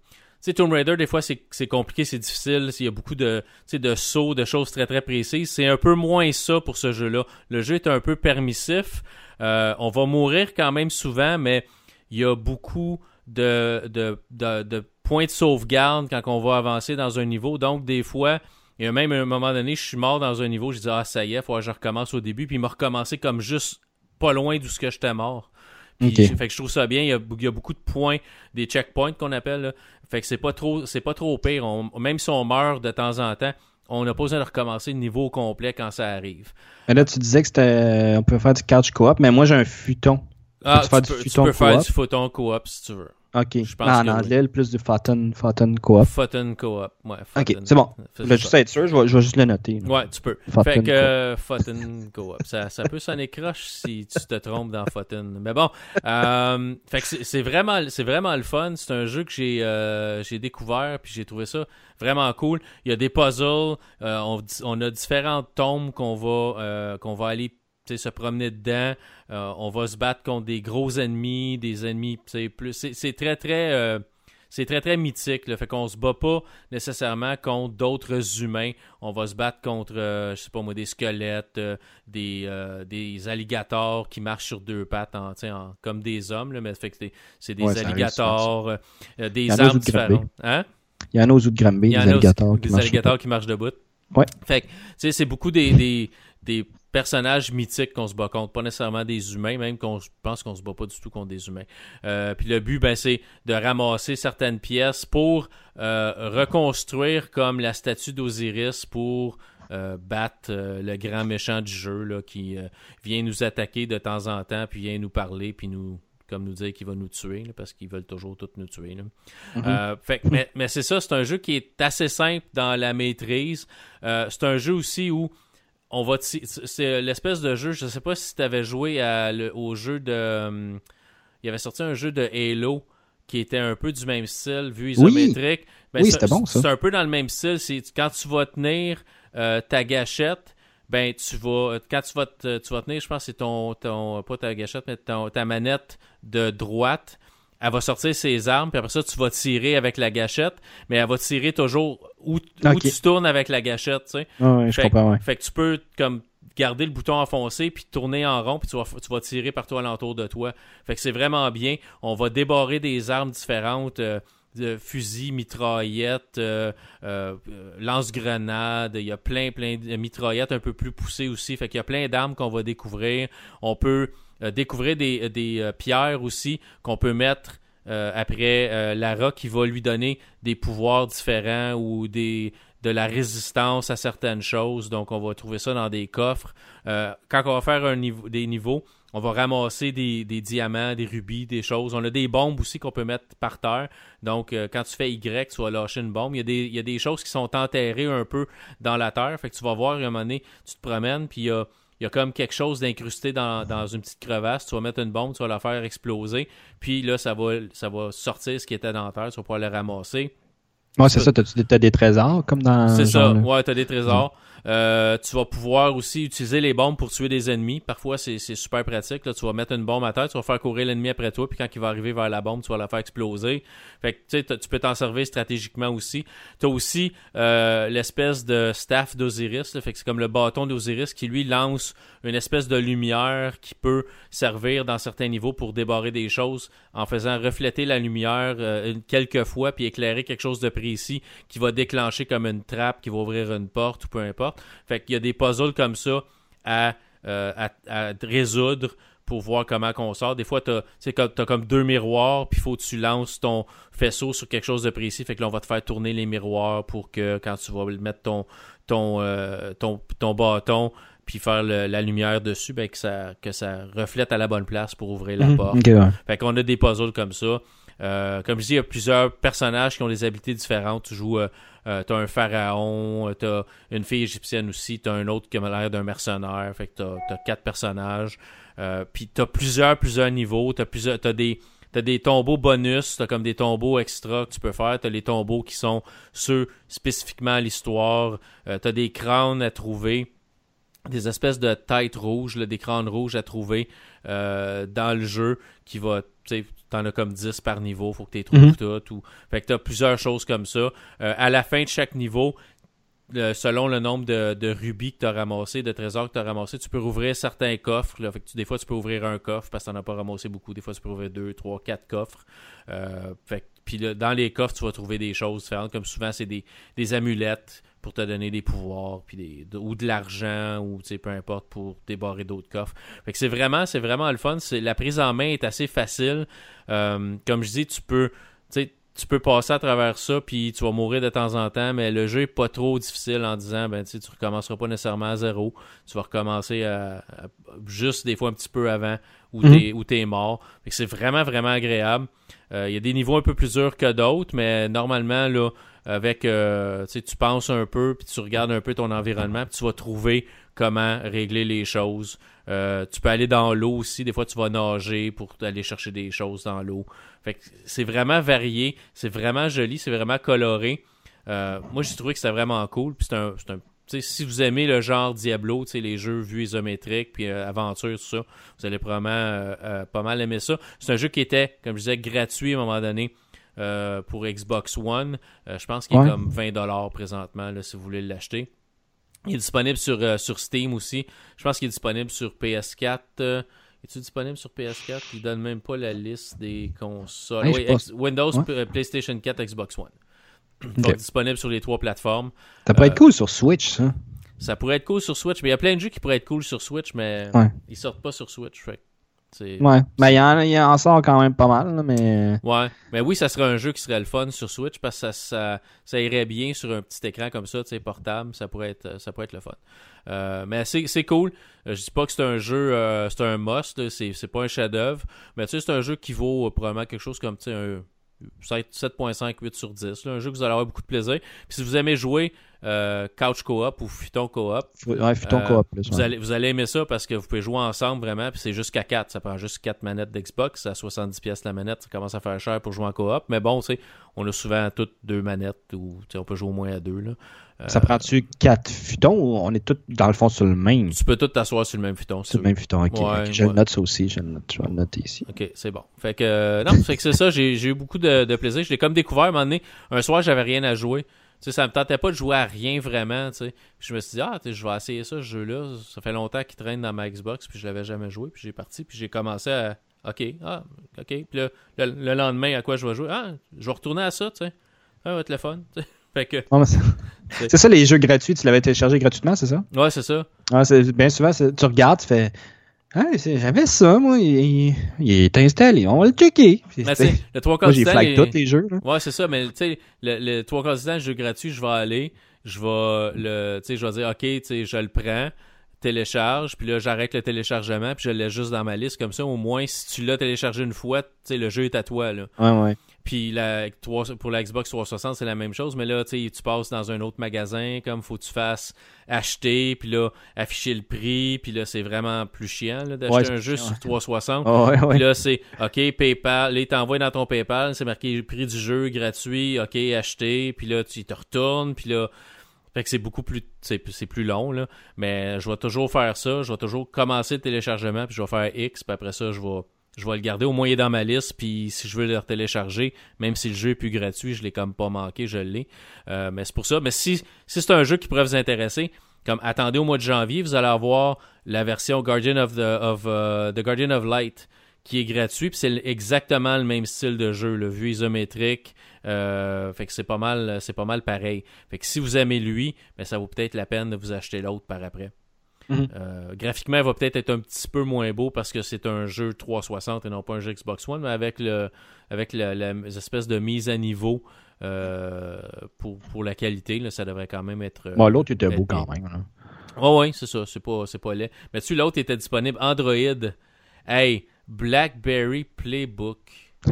Tomb Raider, des fois, c'est compliqué, c'est difficile. Il y a beaucoup de, de sauts, de choses très très précises. C'est un peu moins ça pour ce jeu-là. Le jeu est un peu permissif. Euh, on va mourir quand même souvent, mais il y a beaucoup de, points de sauvegarde quand on va avancer dans un niveau. Donc, des fois, il y a même un moment donné, je suis mort dans un niveau, je dis Ah, ça y est, faut que je recommence au début. Puis il m'a recommencé comme juste pas loin d'où ce que j'étais mort. Fait que je trouve ça bien. Il y, a, il y a beaucoup de points, des checkpoints qu'on appelle. là. Fait que c'est pas trop, c'est pas trop pire. On- même si on meurt de temps en temps, on n'a pas besoin de recommencer le niveau complet quand ça arrive. Mais là, tu disais que c'était. On peut faire du couch co-op, mais moi, j'ai un futon. Ah, tu, faire du peux, futon faire du photon coop si tu veux. Ok. Je pense Non, en que oui. anglais, le plus du photon co-op. Photon coop. Ouais, Ok, c'est bon. Je vais juste être sûr, je vais, je vais juste le noter. là. Ouais, tu peux. Photon fait que coop. euh, Coop. Ça, ça peut sonner croche si tu te trompes dans Photon. Mais bon, euh, fait que c'est vraiment, vraiment le fun. C'est un jeu que j'ai euh, découvert puis j'ai trouvé ça vraiment cool. Il y a des puzzles. euh, on, on a différentes tombes qu'on va euh, qu'on va aller se promener dedans. Euh, on va se battre contre des gros ennemis, des ennemis plus. C'est très très euh, c'est très très mythique. Là. Fait qu'on se bat pas nécessairement contre d'autres humains. On va se battre contre, euh, je sais pas moi, des squelettes, euh, des, euh, des alligators qui marchent sur deux pattes en, comme des hommes. Là, mais fait c'est- des Ouais, alligators, des armes différentes. Hein? Il y en a aux autres de Granby, des alligators qui des marchent. alligators qui marchent debout. Ouais. Fait que, tu sais, c'est beaucoup des, des, des personnages mythiques qu'on se bat contre, pas nécessairement des humains, même qu'on pense qu'on se bat pas du tout contre des humains. Euh, puis le but, ben, c'est de ramasser certaines pièces pour euh, reconstruire comme la statue d'Osiris pour euh, battre le grand méchant du jeu là, qui vient nous attaquer de temps en temps, puis vient nous parler, puis nous comme nous dire qu'il va nous tuer, là, parce qu'ils veulent toujours tous nous tuer. là. Euh, fait, mais mais c'est ça, c'est un jeu qui est assez simple dans la maîtrise. Euh, c'est un jeu aussi où on va c'est l'espèce de jeu, je sais pas si tu avais joué à le- au jeu de hum, il y avait sorti un jeu de Halo qui était un peu du même style, vu Oui. isométrique. Ben, Oui, c'était bon, ça. C'est un peu dans le même style, c'est quand tu vas tenir euh, ta gâchette, ben tu vas quand tu vas te- tu vas tenir, je pense c'est ton ton pas ta gâchette mais ton- ta manette de droite elle va sortir ses armes, puis après ça, tu vas tirer avec la gâchette, mais elle va tirer toujours où, où tu tournes avec la gâchette, tu sais. Ouais, ouais, je Fait, comprends, ouais. fait que tu peux comme garder le bouton enfoncé puis tourner en rond puis tu vas, tu vas tirer partout alentour de toi. Fait que c'est vraiment bien. On va débarrer des armes différentes. euh, de fusils, mitraillettes, euh, euh, euh, lance-grenades, il y a plein, plein de mitraillettes un peu plus poussées aussi. Fait qu'il y a plein d'armes qu'on va découvrir. On peut euh, découvrir des, des euh, pierres aussi qu'on peut mettre euh, après euh, Lara qui va lui donner des pouvoirs différents ou de la résistance à certaines choses. Donc, on va trouver ça dans des coffres. Euh, quand on va faire un niveau, des niveaux, on va ramasser des, diamants, des rubis, des choses. On a des bombes aussi qu'on peut mettre par terre. Donc, euh, quand tu fais Y, tu vas lâcher une bombe. Il y, a des, il y a des choses qui sont enterrées un peu dans la terre. Fait que tu vas voir, à un moment donné, tu te promènes, puis il y a, il y a comme quelque chose d'incrusté dans, dans une petite crevasse. Tu vas mettre une bombe, tu vas la faire exploser. Puis là, ça va, ça va sortir ce qui était dans la terre. Tu vas pouvoir le ramasser. Ouais, c'est ça, t'as t'as des trésors comme dans. C'est ça, genre, ouais, t'as des trésors. Euh, tu vas pouvoir aussi utiliser les bombes pour tuer des ennemis. Parfois, c'est super pratique. Là. Tu vas mettre une bombe à terre, tu vas faire courir l'ennemi après toi, puis quand il va arriver vers la bombe, tu vas la faire exploser. Fait que tu peux t'en servir stratégiquement aussi. Tu as aussi euh, l'espèce de staff d'Osiris. Fait que c'est comme le bâton d'Osiris qui lui lance une espèce de lumière qui peut servir dans certains niveaux pour débarrer des choses en faisant refléter la lumière euh, quelques fois puis éclairer quelque chose de précis qui va déclencher comme une trappe, qui va ouvrir une porte ou peu importe. Fait qu'il y a des puzzles comme ça à, euh, à, à résoudre pour voir comment qu'on sort. Des fois, t'as tu as comme deux miroirs, puis il faut que tu lances ton faisceau sur quelque chose de précis. Fait que là, on va te faire tourner les miroirs pour que quand tu vas mettre ton, ton, euh, ton, ton bâton, puis faire le- la lumière dessus, ben, que, ça, que ça reflète à la bonne place pour ouvrir la Mhm, porte. ok, ouais. Fait qu'on a des puzzles comme ça. Euh, comme je dis, il y a plusieurs personnages qui ont des habiletés différentes. Tu joues, euh, euh, t'as un pharaon, t'as une fille égyptienne aussi, t'as un autre qui a l'air d'un mercenaire. Fait que t'as, t'as quatre personnages. Euh, Puis t'as plusieurs, plusieurs niveaux. T'as plusieurs, t'as des, t'as des tombeaux bonus. T'as comme des tombeaux extra que tu peux faire. T'as les tombeaux qui sont ceux spécifiquement à l'histoire. Euh, t'as des crânes à trouver des espèces de têtes rouges, des crânes rouges à trouver euh, dans le jeu qui va, t'en as comme 10 par niveau, faut que tu les trouves toutes. Ou... Fait que t'as plusieurs choses comme ça. Euh, à la fin de chaque niveau, euh, selon le nombre de, de rubis que tu as ramassé, de trésors que tu as ramassé, tu peux rouvrir certains coffres. Là. Fait que tu- des fois, tu peux ouvrir un coffre parce que tu n'en as pas ramassé beaucoup. Des fois, tu peux ouvrir deux, trois, quatre coffres. Euh, fait que- puis dans les coffres, tu vas trouver des choses différentes. Comme souvent, c'est des, des amulettes pour te donner des pouvoirs puis des, de- ou de l'argent ou tu peu importe pour débarrer d'autres coffres. Fait que c'est vraiment, c'est vraiment le fun. C'est, la prise en main est assez facile. Euh, comme je dis, tu peux, tu tu peux passer à travers ça, puis tu vas mourir de temps en temps, mais le jeu est pas trop difficile en disant, ben, tu tu recommenceras pas nécessairement à zéro. Tu vas recommencer à, à- juste des fois un petit peu avant où Mhm. où t'es mort. Fait que c'est vraiment, vraiment agréable. Euh, Il y a des niveaux un peu plus durs que d'autres, mais normalement, là, avec, euh, tu penses un peu, puis tu regardes un peu ton environnement, puis tu vas trouver comment régler les choses. Euh, tu peux aller dans l'eau aussi. Des fois, tu vas nager pour aller chercher des choses dans l'eau. Fait c'est vraiment varié, c'est vraiment joli, c'est vraiment coloré. Euh, moi, j'ai trouvé que c'était vraiment cool. Puis c'est un, un- si vous aimez le genre Diablo, les jeux vus isométriques, puis euh, aventure, tout ça, vous allez probablement pas mal aimer ça. C'est un jeu qui était, comme je disais, gratuit à un moment donné euh, pour Xbox One. Euh, je pense qu'il est comme 20$ présentement, là, si vous voulez l'acheter. Il est disponible sur, euh, sur Steam aussi. Je pense qu'il est disponible sur PS4. euh, est-il disponible sur PS4? Il donne même pas la liste des consoles. Hey, je Oui, pense- X- Windows, Ouais. PlayStation 4, Xbox One. Donc, disponible sur les trois plateformes. Ça pourrait être cool sur Switch, ça. Ça pourrait être cool sur Switch, mais il y a plein de jeux qui pourraient être cool sur Switch, mais Ouais. ils sortent pas sur Switch. Fait. Ouais. Mais il y y en sort quand même pas mal, là, mais. Ouais, mais oui, ça serait un jeu qui serait le fun sur Switch parce que ça, ça, ça irait bien sur un petit écran comme ça, tu sais, portable, ça pourrait être, ça pourrait être le fun. Euh, mais c'est cool. Euh, Je dis pas que c'est un jeu, euh, c'est un must, c'est pas un chef-d'œuvre, mais tu sais, c'est un jeu qui vaut euh, probablement quelque chose comme tu sais, un 7 7.5, 8 sur 10. là, un jeu que vous allez avoir beaucoup de plaisir. Puis si vous aimez jouer euh, Couch Co-op ou Futon Co-op, Ouais, Futon euh, coop, vous, allez, vous allez aimer ça parce que vous pouvez jouer ensemble vraiment, puis c'est jusqu'à 4. Ça prend juste 4 manettes d'Xbox, à 70$ pièces la manette, ça commence à faire cher pour jouer en coop. Mais bon, tu sais, on a souvent toutes deux manettes ou on peut jouer au moins à deux. Là. Euh, Ça prend-tu quatre futons ou on est tous dans le fond sur le même? Tu peux tout t'asseoir sur le même futon. Sur le même futon, ok. Ouais, ok, je ouais. note ça aussi, je, note, je vais le noter ici. Ok, c'est bon. Fait que, euh, non, fait que c'est ça, j'ai j'ai eu beaucoup de, de plaisir. Je l'ai comme découvert à un moment donné. Un soir, j'avais rien à jouer. Tu sais, ça me tentait pas de jouer à rien vraiment, tu sais. Puis je me suis dit, ah, je vais essayer ça, ce jeu-là. Ça fait longtemps qu'il traîne dans ma Xbox, puis je l'avais jamais joué. Puis j'ai parti, puis j'ai commencé à, ok, ah, ok. Puis le, le lendemain, à quoi je vais jouer? Ah, je vais retourner à ça, tu sais. Ah, fun, tu sais. Fait que, c'est- ça les jeux gratuits, tu l'avais téléchargé gratuitement, c'est ça? ouais, c'est ça. Ah, bien souvent, tu regardes, tu fais. Ah, j'avais ça, moi, il, il- est installé, on va le checker. Sais, le trois quarts moi, du j'ai temps, flag les- tous les jeux. Là. Ouais, c'est ça, mais tu sais, le, le trois quarts du temps, le jeu gratuit, je vais aller, je vais le, tu sais, je vais dire, ok, tu sais, je le prends, télécharge, puis là, j'arrête le téléchargement, puis je le laisse juste dans ma liste, comme ça, au moins, si tu l'as téléchargé une fois, tu sais, le jeu est à toi, là. Ouais, ouais. Puis la, pour la Xbox 360, c'est la même chose, mais là, tu sais, tu passes dans un autre magasin, comme faut que tu fasses acheter, puis là, afficher le prix, puis là, c'est vraiment plus chiant, là, d'acheter Ouais, un jeu chiant, sur ouais. 360. Ah, ouais, ouais. Puis là, c'est OK, PayPal. Là, il t'envoie dans ton PayPal. C'est marqué prix du jeu gratuit. OK, acheter. Puis là, tu te retournes. Puis là, fait que c'est beaucoup plus. C'est c'est plus long, là. Mais je vais toujours faire ça. Je vais toujours commencer le téléchargement. Puis je vais faire X. Puis après ça, je vais. Je vais le garder au est dans ma liste, puis si je veux le télécharger, même si le jeu est plus gratuit, je l'ai comme pas manqué, je l'ai. Euh, mais c'est pour ça. Mais si, si c'est un jeu qui pourrait vous intéresser, comme attendez au mois de janvier, vous allez avoir la version Guardian of the, of, euh, the Guardian of Light qui est gratuit, puis c'est exactement le même style de jeu, le vue isométrique. euh, fait que c'est pas mal, c'est pas mal pareil. Fait que si vous aimez lui, ben ça vaut peut-être la peine de vous acheter l'autre par après. Mhm. Euh, graphiquement, il va peut-être être un petit peu moins beau parce que c'est un jeu 360 et non pas un jeu Xbox One, mais avec le avec la, la- les espèces de mise à niveau euh, pour, pour la qualité, là, ça devrait quand même être. euh, Bon, l'autre était beau quand même. Oh oui, c'est ça, c'est pas, c'est pas laid. Mais tu l'autre était disponible Android. Hey, BlackBerry Playbook.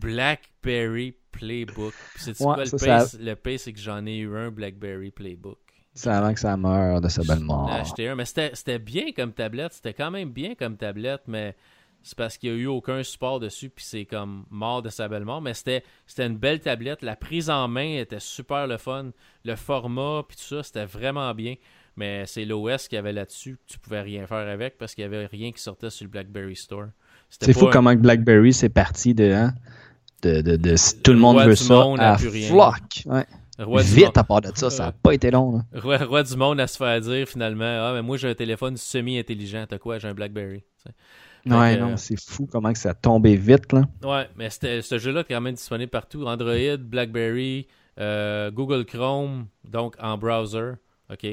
BlackBerry Playbook. C'est Ouais, quoi le pire? ça- Le pire, c'est que j'en ai eu un BlackBerry Playbook. C'est avant que ça meure de sa belle mort. acheté un, mais c'était bien comme tablette. C'était quand même bien comme tablette, mais c'est parce qu'il n'y a eu aucun support dessus, puis c'est comme mort de sa belle mort. Mais c'était une belle tablette. La prise en main était super le fun. Le format, puis tout ça, c'était vraiment bien. Mais c'est l'OS qu'il y avait là-dessus que tu pouvais rien faire avec parce qu'il n'y avait rien qui sortait sur le BlackBerry Store. C'est fou un- comment BlackBerry c'est parti de, hein, de, de, tout le monde veut ça monde a à plus rien. flock. Ouais. Roi Vite à part de ça, ça n'a pas été long. là. Roi, roi du monde à se faire dire finalement Ah, mais moi j'ai un téléphone semi-intelligent. T'as quoi? J'ai un BlackBerry. Tu sais. Fait Ouais, que, non, c'est fou comment que ça a tombé vite. Là. Ouais, mais ce jeu-là est quand même disponible partout. Android, BlackBerry, euh, Google Chrome, donc en browser. OK?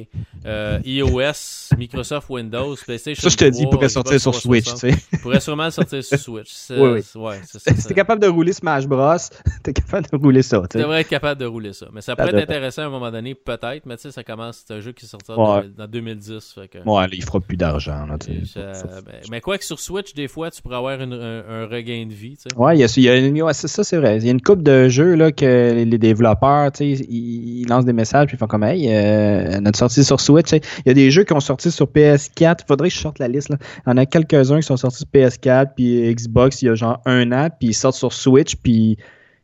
Euh, iOS, Microsoft Windows, PlayStation Ça, je te dis, il 3, pourrait sortir sur Switch. 360. tu sais. Il pourrait sûrement sortir sur Switch. Oui, oui. Ouais, ça. Si t'es capable de rouler Smash Bros, t'es capable de rouler ça. tu devrais être capable de rouler ça. Mais ça pourrait être intéressant à un moment donné, peut-être. Mais tu sais, ça commence. C'est un jeu qui sortira Ouais. dans 2010. Fait que... Ouais, il fera plus d'argent. là, ça- ben, mais quoi que sur Switch, des fois, tu pourrais avoir une- un, un regain de vie. tu sais. Ouais, il y a, il y a ça, c'est vrai. Il y a une coupe de jeux là, que les développeurs, tu sais, ils, ils lancent des messages puis ils font comme Hey, euh, notre sortie sur Switch. Il y a des jeux qui ont sorti sur PS4. Faudrait que je sorte la liste. Là. Il y en a quelques-uns qui sont sortis sur PS4 puis Xbox il y a genre un an, puis ils sortent sur Switch, puis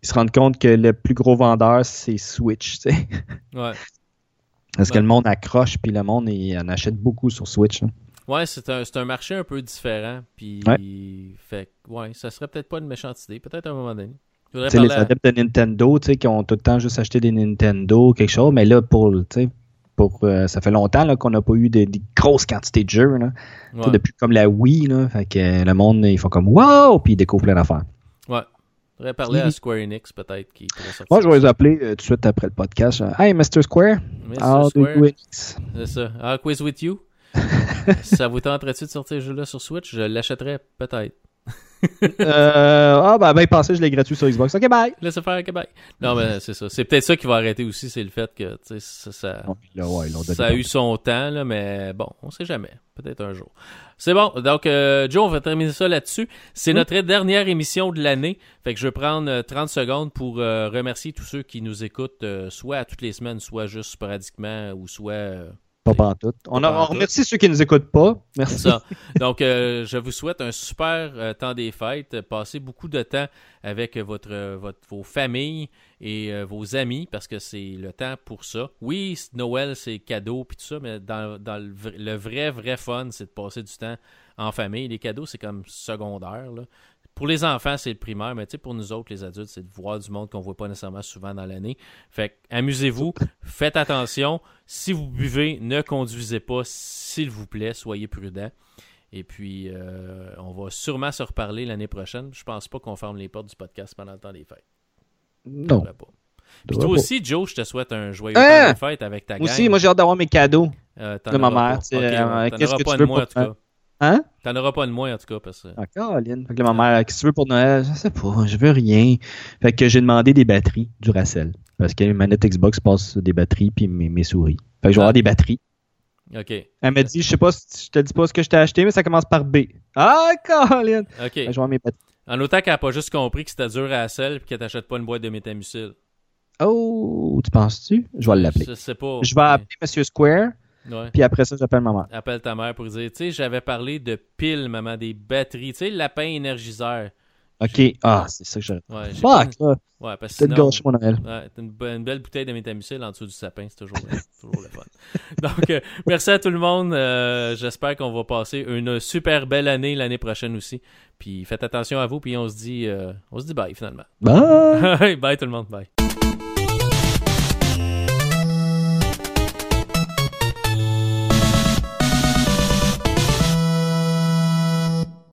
ils se rendent compte que le plus gros vendeur, c'est Switch. tu sais. Ouais. Parce que le monde accroche, puis le monde il en achète beaucoup sur Switch. là. Ouais, c'est un, un marché un peu différent. Puis, Ouais. fait ouais, ça serait peut-être pas une méchante idée. Peut-être à un moment donné. Les à- adeptes de Nintendo, tu sais, qui ont tout le temps juste acheté des Nintendo, quelque chose, mais là, pour, tu sais, pour, euh, ça fait longtemps qu'on n'a pas eu des, des grosses quantités de jeux, là. Ouais. depuis comme la Wii, là, fait que euh, le monde, ils font comme wow, puis ils découvrent plein d'affaires. Ouais. faudrait parler à Square Enix, peut-être, qui. Moi, je vais les appeler euh, tout de suite après le podcast. Hey, Mr. Square. Mr. How do Square, you c'est ça. Ah, Quiz with you. ça vous tenterait-tu de sortir ce jeu-là sur Switch? Je l'achèterais, peut-être. Euh, ah, ben, ben, pensez, je l'ai gratuit sur Xbox. Ok, bye. Laissez faire, ok, bye. Non, mais c'est ça. C'est peut-être ça qui va arrêter aussi, c'est le fait que, tu sais, ça, là, ouais, a eu son temps, là, mais bon, on sait jamais. Peut-être un jour. C'est bon. Donc, euh, Joe, on va terminer ça là-dessus. C'est notre dernière émission de l'année. Fait que je vais prendre euh, 30 secondes pour euh, remercier tous ceux qui nous écoutent, euh, soit à toutes les semaines, soit juste sporadiquement, ou soit... Pas pantoute. On, a- on pantoute. remercie ceux qui nous écoutent pas. Merci. ça. Donc, euh, je vous souhaite un super euh, temps des fêtes. Passez beaucoup de temps avec votre, votre- vos familles et euh, vos amis parce que c'est le temps pour ça. Oui, Noël, c'est cadeau puis tout ça, mais dans, dans le, le vrai, vrai fun, c'est de passer du temps en famille. Les cadeaux, c'est comme secondaire. là. Pour les enfants, c'est le primaire, mais tu sais, pour nous autres, les adultes, c'est de voir du monde qu'on voit pas nécessairement souvent dans l'année. Fait que, amusez-vous, faites attention. Si vous buvez, ne conduisez pas, s'il vous plaît, soyez prudents. Et puis, euh, on va sûrement se reparler l'année prochaine. Je pense pas qu'on ferme les portes du podcast pendant le temps des fêtes. Non. Pas. Puis toi aussi, Joe, je te souhaite un joyeux Hein? temps des fêtes avec ta gang. Moi aussi, moi, j'ai hâte d'avoir mes cadeaux. Euh, de ma mère, pas. tu sais, Ok, euh, qu'est-ce que pas tu de veux moi, en pour tout cas. Hein? T'en auras pas de moi, en tout cas. Parce que... Ah, Caroline. Fait que là, ma mère, qu'est-ce que tu veux pour Noël? Je sais pas, je veux rien. Fait que j'ai demandé des batteries du Racel. Parce que les manettes Xbox passent des batteries puis mes, mes souris. Fait que je vais Ah. avoir des batteries. OK. Elle m'a dit, je sais pas, si je te dis pas ce que je t'ai acheté, mais ça commence par B. Ah, Caroline! OK. Fait que je vais avoir mes batteries. En autant qu'elle n'a pas juste compris que c'était dur à et qu'elle t'achète pas une boîte de métamucil. Oh, tu penses-tu? Je vais l'appeler. Je sais pas. Je vais appeler Monsieur Square, Ouais. puis après ça, j'appelle ma mère. Appelle ta mère pour dire, tu sais, j'avais parlé de piles, maman, des batteries. Tu sais, le lapin énergiseur. OK. Ah, c'est ça que j'ai. Ouais, Fuck, pas-. Ouais, parce que sinon... mon Noël. Ouais, une belle bouteille de métamucil en dessous du sapin, c'est toujours, toujours le fun. Donc, euh, merci à tout le monde. Euh, J'espère qu'on va passer une super belle année l'année prochaine aussi. Puis faites attention à vous, puis on se dit, euh, on se dit bye finalement. Bye! bye tout le monde, bye.